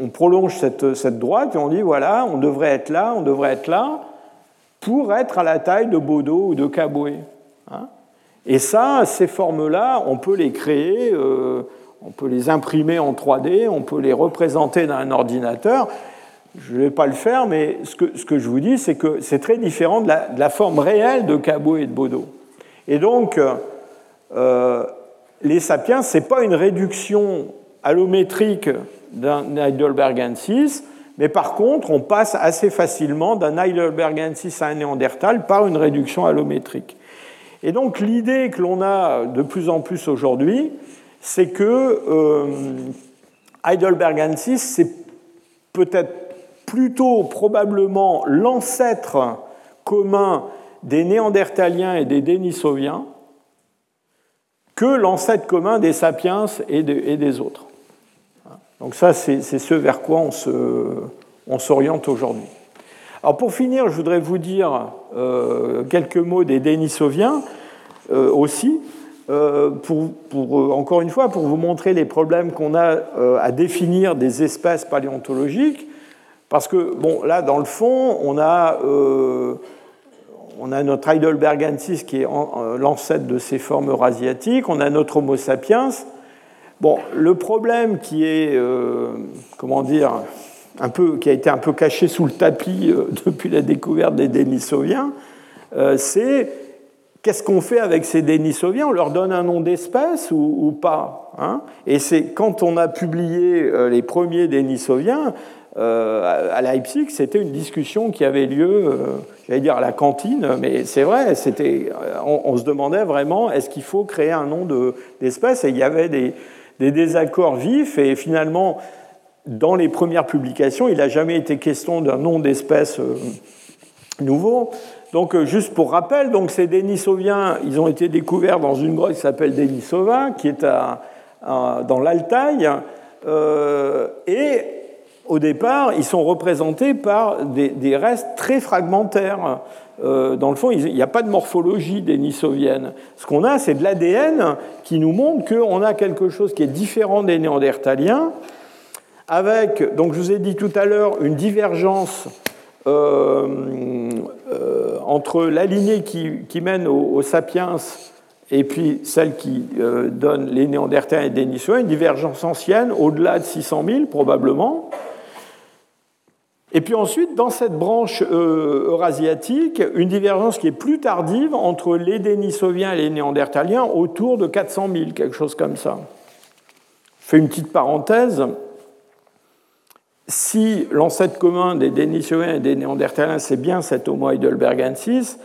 Speaker 2: on, prolonge cette, cette, droite et on dit voilà, on devrait être là, on devrait être là, pour être à la taille de Bodo ou de Caboué. Hein. et ça, ces formes-là, on peut les créer. Euh, on peut les imprimer en 3D, on peut les représenter dans un ordinateur. Je ne vais pas le faire, mais ce que, ce que je vous dis, c'est que c'est très différent de la, forme réelle de Cabot et de Bodo. Et donc, euh, les sapiens, ce n'est pas une réduction allométrique d'un Heidelbergensis, mais par contre, on passe assez facilement d'un Heidelbergensis à un Néandertal par une réduction allométrique. Et donc, l'idée que l'on a de plus en plus aujourd'hui, c'est que euh, Heidelbergensis, c'est peut-être plutôt probablement l'ancêtre commun des Néandertaliens et des Denisoviens que l'ancêtre commun des sapiens et, des autres. Donc ça, c'est ce vers quoi on s'oriente aujourd'hui. Alors pour finir, je voudrais vous dire euh, quelques mots des Denisoviens euh, aussi. Euh, pour, euh, encore une fois, pour vous montrer les problèmes qu'on a à définir des espèces paléontologiques, parce que, bon, là, dans le fond, on a, on a notre Heidelbergensis qui est l'ancêtre de ces formes eurasiatiques, on a notre Homo sapiens. Bon, le problème qui est, comment dire, un peu, qui a été un peu caché sous le tapis depuis la découverte des Denisoviens, c'est Qu'est-ce qu'on fait avec ces Denisoviens? On leur donne un nom d'espèce ou, pas hein? Et c'est quand on a publié euh, les premiers Denisoviens euh, à Leipzig, c'était une discussion qui avait lieu, euh, j'allais dire à la cantine, mais c'est vrai, c'était, on, se demandait vraiment est-ce qu'il faut créer un nom d'espèce? Et il y avait des, des, désaccords vifs, et finalement, dans les premières publications, il n'a jamais été question d'un nom d'espèce nouveau. Donc, euh, juste pour rappel, donc ces Denisoviens, ils ont été découverts dans une grotte qui s'appelle Denisova, qui est dans l'Altaï. Euh, et au départ, ils sont représentés par des, restes très fragmentaires. Euh, dans le fond, il n'y a pas de morphologie dénisovienne. Ce qu'on a, c'est de l'ADN qui nous montre qu'on a quelque chose qui est différent des néandertaliens, avec, donc je vous ai dit tout à l'heure, une divergence entre la lignée qui, mène aux, sapiens et puis celle qui donne les néandertaliens et les Denisovens, une divergence ancienne, au-delà de 600 000 probablement. Et puis ensuite, dans cette branche euh, eurasiatique, une divergence qui est plus tardive entre les Denisoviens et les Néandertaliens autour de 400 000, quelque chose comme ça. Je fais une petite parenthèse. Si l'ancêtre commun des Denisoviens et des Néandertaliens, c'est bien cet Homo heidelbergensis,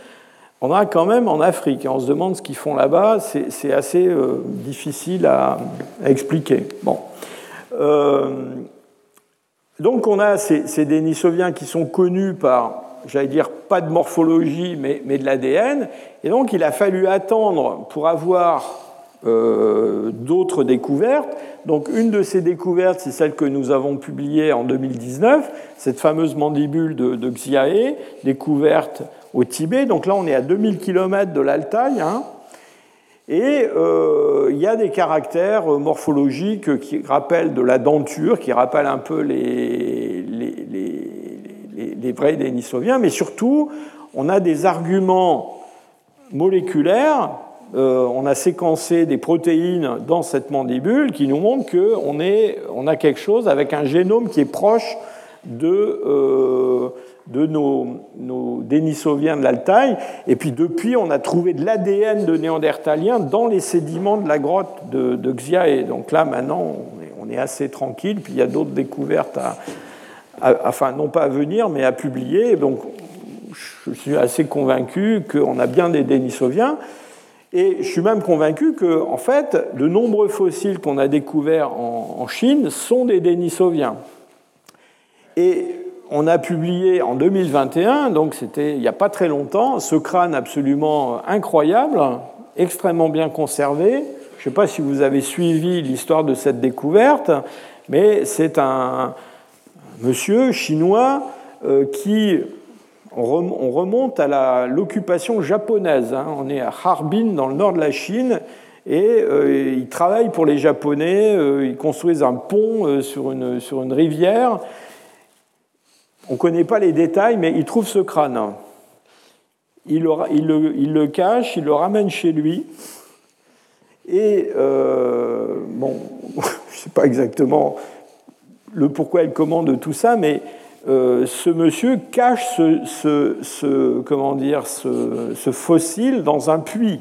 Speaker 2: on a quand même en Afrique, et on se demande ce qu'ils font là-bas, c'est assez euh, difficile à, expliquer. Bon. Euh, donc on a ces, ces Denisoviens qui sont connus par, j'allais dire, pas de morphologie, mais, de l'ADN. Et donc il a fallu attendre pour avoir euh, d'autres découvertes. Donc une de ces découvertes, c'est celle que nous avons publiée en 2019, cette fameuse mandibule de, de Xiae, découverte au Tibet. Donc là, on est à 2000 km de l'Altaï. Hein. Et euh, il y a des caractères morphologiques qui rappellent de la denture, qui rappellent un peu les, les, vrais Denisoviens, mais surtout, on a des arguments moléculaires. Euh, on a séquencé des protéines dans cette mandibule qui nous montrent qu'on on a quelque chose avec un génome qui est proche de, euh, de nos, nos Denisoviens de l'Altaï. Et puis depuis, on a trouvé de l'ADN de néandertaliens dans les sédiments de la grotte de, de Xiae. Donc là, maintenant, on est, assez tranquille. Puis il y a d'autres découvertes, à, enfin, non pas à venir, mais à publier. Donc je suis assez convaincu qu'on a bien des Denisoviens. Et je suis même convaincu que, en fait, de nombreux fossiles qu'on a découverts en, en Chine sont des Denisoviens. Et on a publié en 2021, donc c'était il n'y a pas très longtemps, ce crâne absolument incroyable, extrêmement bien conservé. Je ne sais pas si vous avez suivi l'histoire de cette découverte, mais c'est un monsieur chinois euh, qui, on remonte à l'occupation japonaise. Hein. On est à Harbin, dans le nord de la Chine, et euh, il travaille pour les Japonais. Euh, ils construisent un pont sur une, sur une rivière. On ne connaît pas les détails, mais il trouve ce crâne. Il le, cache, il le ramène chez lui. Et, euh, bon, je ne sais pas exactement le pourquoi il commande tout ça, mais euh, ce monsieur cache ce, dire, ce, fossile dans un puits.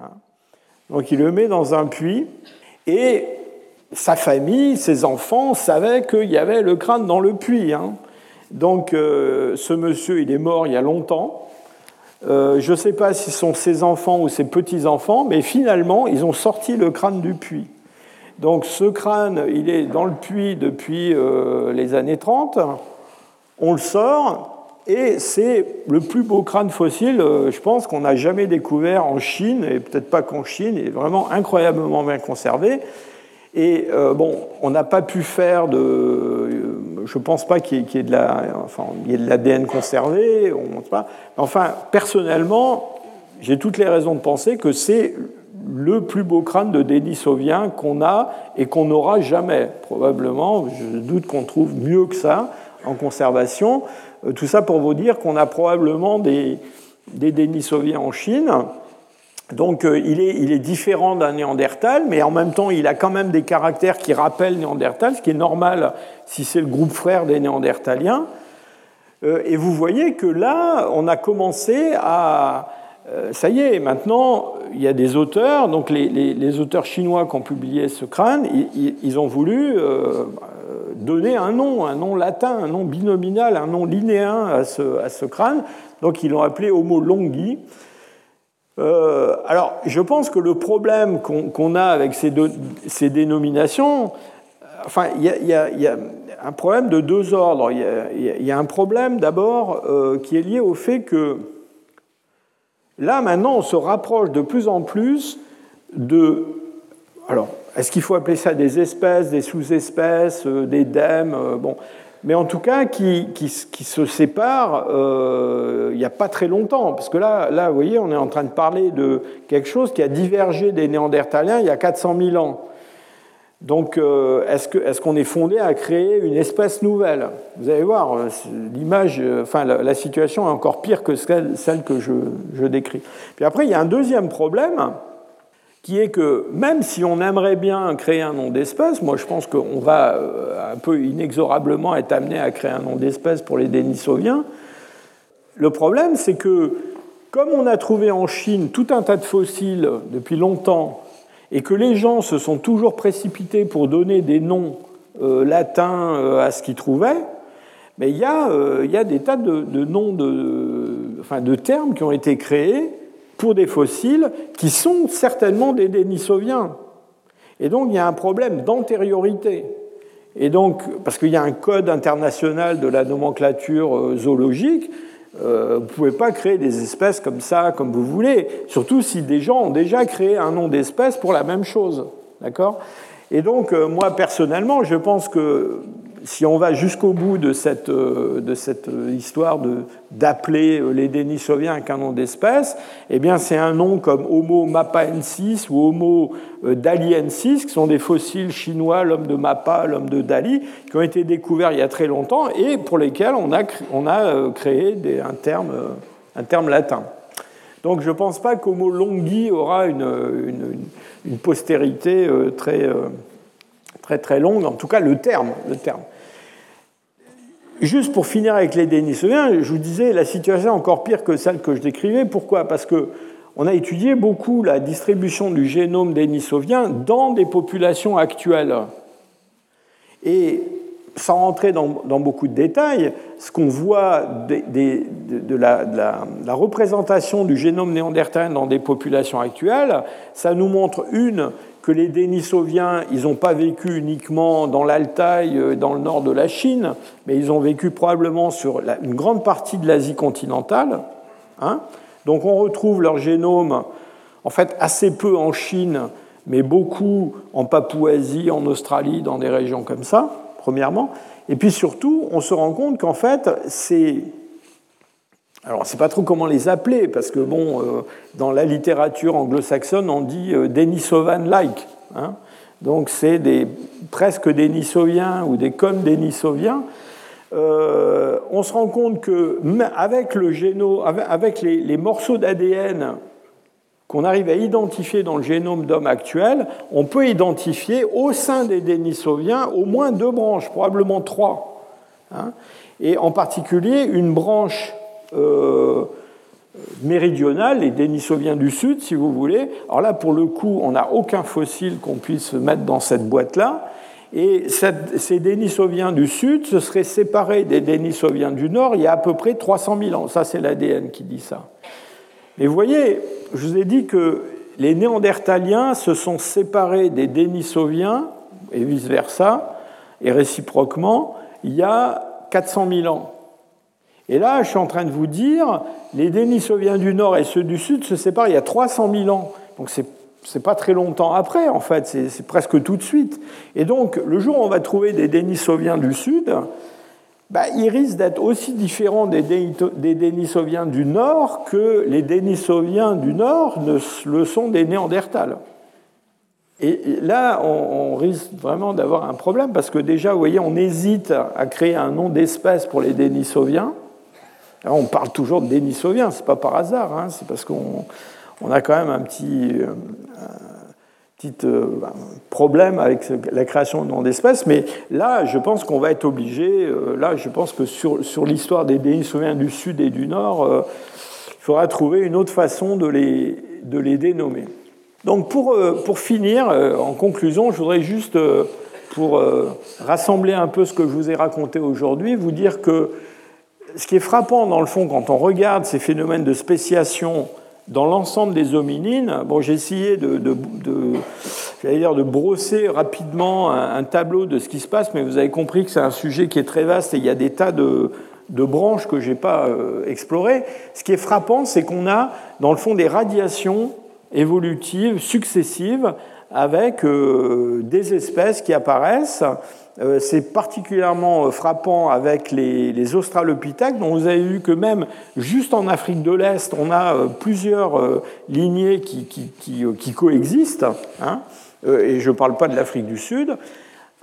Speaker 2: Hein? Donc il le met dans un puits et sa famille, ses enfants savaient qu'il y avait le crâne dans le puits. Hein. Donc euh, ce monsieur, il est mort il y a longtemps. Euh, je ne sais pas si ce sont ses enfants ou ses petits-enfants, mais finalement, ils ont sorti le crâne du puits. Donc ce crâne, il est dans le puits depuis euh, les années 30. On le sort et c'est le plus beau crâne fossile, je pense, qu'on n'a jamais découvert en Chine, et peut-être pas qu'en Chine, il est vraiment incroyablement bien conservé. Et euh, bon, on n'a pas pu faire de. Euh, je ne pense pas qu'il y, ait de l'ADN conservé. On, pas. Enfin, personnellement, j'ai toutes les raisons de penser que c'est le plus beau crâne de Denisovien qu'on a et qu'on n'aura jamais. Probablement, je doute qu'on trouve mieux que ça en conservation. Euh, tout ça pour vous dire qu'on a probablement des, des Denisoviens en Chine donc euh, il, est, différent d'un Néandertal, mais en même temps il a quand même des caractères qui rappellent Néandertal, ce qui est normal si c'est le groupe frère des Néandertaliens. Euh, et vous voyez que là, on a commencé à... Euh, ça y est, maintenant, il y a des auteurs, donc les, auteurs chinois qui ont publié ce crâne, ils, ont voulu donner un nom, un nom latin, un nom binominal, un nom linéen à ce, à ce crâne. Donc ils l'ont appelé Homo longi. Euh, alors, je pense que le problème qu'on a avec ces, dénominations, enfin, il y, a un problème de deux ordres. Il y, a un problème d'abord euh, qui est lié au fait que là, maintenant, on se rapproche de plus en plus de. Alors, est-ce qu'il faut appeler ça des espèces, des sous-espèces, euh, des dèmes Bon, mais en tout cas qui, qui, se séparent euh, il n'y a pas très longtemps. Parce que là, là, vous voyez, on est en train de parler de quelque chose qui a divergé des Néandertaliens il y a 400 000 ans. Donc, euh, est-ce qu'on est, fondé à créer une espèce nouvelle? Vous allez voir, euh, l'image, enfin, la, situation est encore pire que celle, que je, décris. Puis après, il y a un deuxième problème, qui est que même si on aimerait bien créer un nom d'espèce, moi je pense qu'on va un peu inexorablement être amené à créer un nom d'espèce pour les Denisoviens. Le problème, c'est que comme on a trouvé en Chine tout un tas de fossiles depuis longtemps et que les gens se sont toujours précipités pour donner des noms euh, latins euh, à ce qu'ils trouvaient, mais il y, euh, y, a, des tas de, noms, de, enfin, de termes qui ont été créés pour des fossiles qui sont certainement des Denisoviens. Et donc il y a un problème d'antériorité. Et donc, parce qu'il y a un code international de la nomenclature zoologique, euh, vous ne pouvez pas créer des espèces comme ça, comme vous voulez, surtout si des gens ont déjà créé un nom d'espèce pour la même chose. D'accord? Et donc, euh, moi, personnellement, je pense que si on va jusqu'au bout de cette, euh, de euh, histoire d'appeler euh, les Denisoviens un nom d'espèce, eh bien c'est un nom comme Homo mapaensis ou Homo daliensis, qui sont des fossiles chinois, l'homme de Mappa, l'homme de Dali, qui ont été découverts il y a très longtemps et pour lesquels on a, créé des, un, terme, un terme latin. Donc je ne pense pas qu'Homo longi aura une, une, une postérité très, très très longue, en tout cas le terme. Le terme. Juste pour finir avec les Denisoviens, je vous disais, la situation est encore pire que celle que je décrivais. Pourquoi? Parce que on a étudié beaucoup la distribution du génome dénisovien dans des populations actuelles. Et sans rentrer dans, beaucoup de détails, ce qu'on voit de, la, représentation du génome néandertalien dans des populations actuelles, ça nous montre une que les Denisoviens, ils n'ont pas vécu uniquement dans l'Altaï, euh, dans le nord de la Chine, mais ils ont vécu probablement sur une grande partie de l'Asie continentale. Hein. Donc on retrouve leur génome, en fait, assez peu en Chine, mais beaucoup en Papouasie, en Australie, dans des régions comme ça, premièrement. Et puis surtout, on se rend compte qu'en fait, c'est alors, on ne sait pas trop comment les appeler, parce que, bon, euh, dans la littérature anglo-saxonne, on dit euh, Denisovan-like. Hein. Donc, c'est des, presque Denisoviens ou des comme Denisoviens. Euh, on se rend compte que avec, le avec les, morceaux d'ADN qu'on arrive à identifier dans le génome d'homme actuel, on peut identifier au sein des Denisoviens au moins deux branches, probablement trois. Hein. Et en particulier une branche méridionale, les Denisoviens du Sud, si vous voulez. Alors là, pour le coup, on n'a aucun fossile qu'on puisse mettre dans cette boîte-là. Et ces Denisoviens du Sud se seraient séparés des Denisoviens du Nord il y a à peu près 300 000 ans. Ça, c'est l'ADN qui dit ça. Mais vous voyez, je vous ai dit que les Néandertaliens se sont séparés des Denisoviens, et vice-versa, et réciproquement, il y a 400 000 ans. Et là, je suis en train de vous dire, les Denisoviens du Nord et ceux du Sud se séparent il y a 300 000 ans. Donc c'est n'est pas très longtemps après, en fait, c'est presque tout de suite. Et donc, le jour où on va trouver des Denisoviens du Sud, bah, ils risquent d'être aussi différents des, Denisoviens du Nord que les Denisoviens du Nord le sont des Néandertals. Et là, on, risque vraiment d'avoir un problème parce que déjà, vous voyez, on hésite à créer un nom d'espèce pour les Denisoviens on parle toujours de Denisovien, ce n'est pas par hasard, hein, c'est parce qu'on a quand même un petit, euh, euh, problème avec la création de noms d'espèces, mais là, je pense qu'on va être obligé, euh, là, je pense que sur, l'histoire des Denisoviens du Sud et du Nord, il faudra trouver une autre façon de les, de les dénommer. Donc pour, pour finir, en conclusion, je voudrais juste, pour rassembler un peu ce que je vous ai raconté aujourd'hui, vous dire que ce qui est frappant, dans le fond, quand on regarde ces phénomènes de spéciation dans l'ensemble des hominines, bon, j'ai essayé de, de, dire de brosser rapidement un, tableau de ce qui se passe, mais vous avez compris que c'est un sujet qui est très vaste et il y a des tas de, branches que je n'ai pas euh, explorées. Ce qui est frappant, c'est qu'on a, dans le fond, des radiations évolutives successives avec euh, des espèces qui apparaissent c'est particulièrement euh, frappant avec les, australopithèques, dont vous avez vu que même juste en Afrique de l'Est, on a euh, plusieurs lignées qui, coexistent. Hein. et je ne parle pas de l'Afrique du Sud.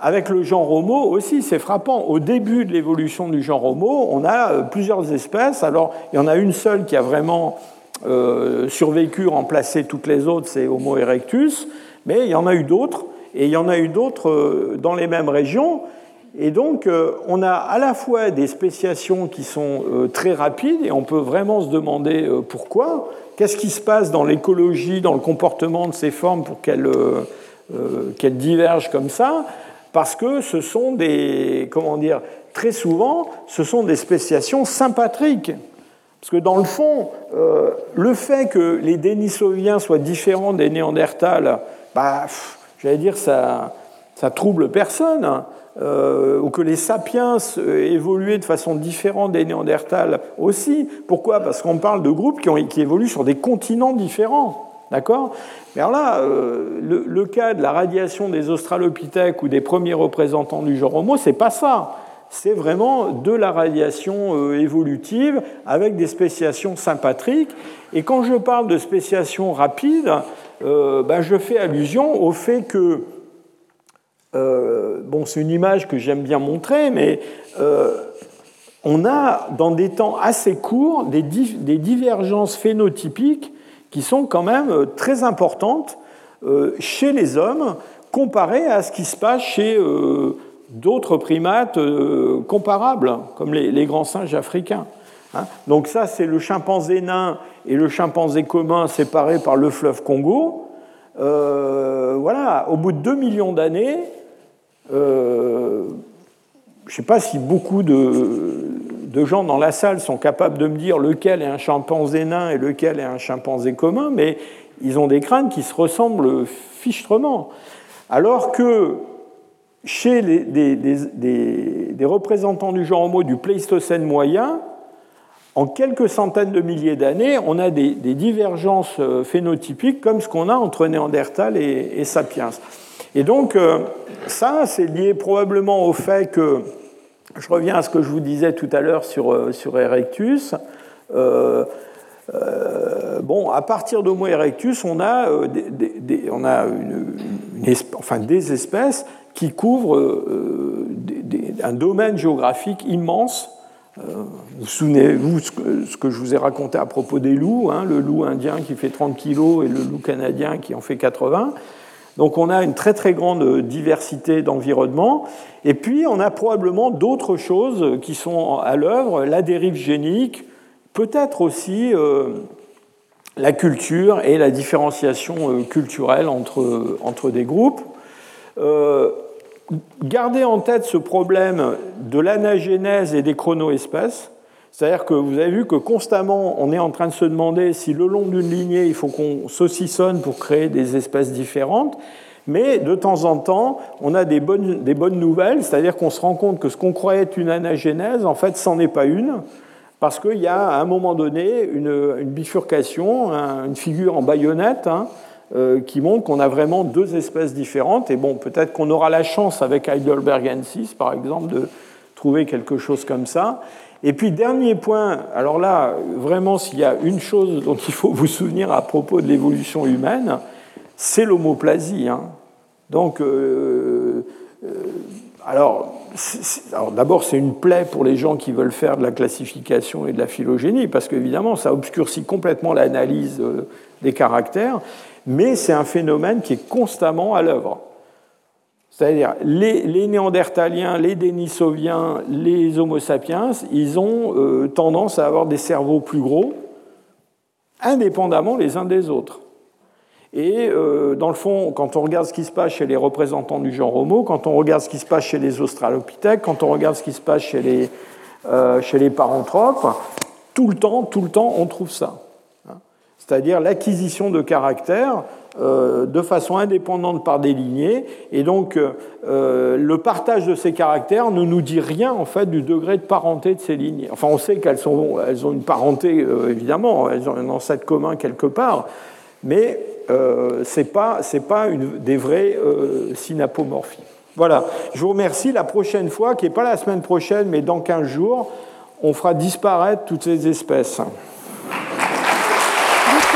Speaker 2: Avec le genre Homo aussi, c'est frappant. Au début de l'évolution du genre Homo, on a plusieurs espèces. Alors, il y en a une seule qui a vraiment survécu, remplacé toutes les autres, c'est Homo erectus, mais il y en a eu d'autres, et il y en a eu d'autres dans les mêmes régions. Et donc, euh, on a à la fois des spéciations qui sont euh, très rapides, et on peut vraiment se demander euh, pourquoi. Qu'est-ce qui se passe dans l'écologie, dans le comportement de ces formes pour qu'elles divergent comme ça? Parce que ce sont des, comment dire, très souvent, ce sont des spéciations sympatriques. Parce que dans le fond, le fait que les Denisoviens soient différents des Néandertals, bah, j'allais dire, ça, ça trouble personne. Hein. Euh, ou que les sapiens évoluaient de façon différente des néandertals aussi. Pourquoi? Parce qu'on parle de groupes qui, évoluent sur des continents différents. D'accord? Mais alors là, euh, le, cas de la radiation des australopithèques ou des premiers représentants du genre Homo, c'est pas ça. C'est vraiment de la radiation évolutive avec des spéciations sympatriques. Et quand je parle de spéciation rapide, ben je fais allusion au fait que euh, bon, c'est une image que j'aime bien montrer, mais euh, on a dans des temps assez courts des, divergences phénotypiques qui sont quand même euh, très importantes chez les hommes comparées à ce qui se passe chez d'autres primates comparables, comme les, grands singes africains. Hein. Donc ça, c'est le chimpanzé nain et le chimpanzé commun séparés par le fleuve Congo. voilà, au bout de 2 millions d'années, euh, je ne sais pas si beaucoup de, gens dans la salle sont capables de me dire lequel est un chimpanzé nain et lequel est un chimpanzé commun, mais ils ont des crânes qui se ressemblent fichtrement. Alors que chez les, des, représentants du genre Homo du Pléistocène moyen, en quelques centaines de milliers d'années, on a des, divergences euh, phénotypiques comme ce qu'on a entre Néandertal et Sapiens. Et donc, euh, ça, c'est lié probablement au fait que, je reviens à ce que je vous disais tout à l'heure sur, euh, sur Erectus, bon, à partir d'Homo erectus, on a, des, on a une, enfin, des espèces qui couvrent un domaine géographique immense. vous souvenez-vous ce que je vous ai raconté à propos des loups, hein, le loup indien qui fait 30 kg et le loup canadien qui en fait 80 donc on a une très très grande diversité d'environnements. Et puis on a probablement d'autres choses qui sont à l'œuvre, la dérive génique, peut-être aussi euh, la culture et la différenciation euh, culturelle entre, entre des groupes. Euh, gardez en tête ce problème de l'anagénèse et des chronoespèces. C'est-à-dire que vous avez vu que constamment, on est en train de se demander si le long d'une lignée, il faut qu'on saucissonne pour créer des espèces différentes. Mais de temps en temps, on a des bonnes, des bonnes nouvelles, c'est-à-dire qu'on se rend compte que ce qu'on croyait être une anagénèse, en fait, c'en est pas une, parce qu'il y a à un moment donné une, bifurcation, une figure en baïonnette, hein, qui montre qu'on a vraiment deux espèces différentes. Et bon, peut-être qu'on aura la chance avec Heidelbergensis, par exemple, de trouver quelque chose comme ça. Et puis, dernier point, alors là, vraiment, s'il y a une chose dont il faut vous souvenir à propos de l'évolution humaine, c'est l'homoplasie. Hein. Donc, euh, euh, alors, d'abord, c'est une plaie pour les gens qui veulent faire de la classification et de la phylogénie, parce qu'évidemment, ça obscurcit complètement l'analyse euh, des caractères, mais c'est un phénomène qui est constamment à l'œuvre. C'est-à-dire, les, néandertaliens, les dénisoviens, les homo sapiens, ils ont euh, tendance à avoir des cerveaux plus gros, indépendamment les uns des autres. Et euh, dans le fond, quand on regarde ce qui se passe chez les représentants du genre Homo, quand on regarde ce qui se passe chez les australopithèques, quand on regarde ce qui se passe chez les, euh, chez les paranthropes, tout le temps, tout le temps, on trouve ça. C'est-à-dire l'acquisition de caractères euh, de façon indépendante par des lignées. Et donc, euh, le partage de ces caractères ne nous dit rien, en fait, du degré de parenté de ces lignées. Enfin, on sait qu'elles elles ont une parenté, euh, évidemment, elles ont un ancêtre commun quelque part, mais ce n'est pas, pas une, des vraies synapomorphies. Voilà, je vous remercie. La prochaine fois, qui n'est pas la semaine prochaine, mais dans 15 jours, on fera disparaître toutes ces espèces.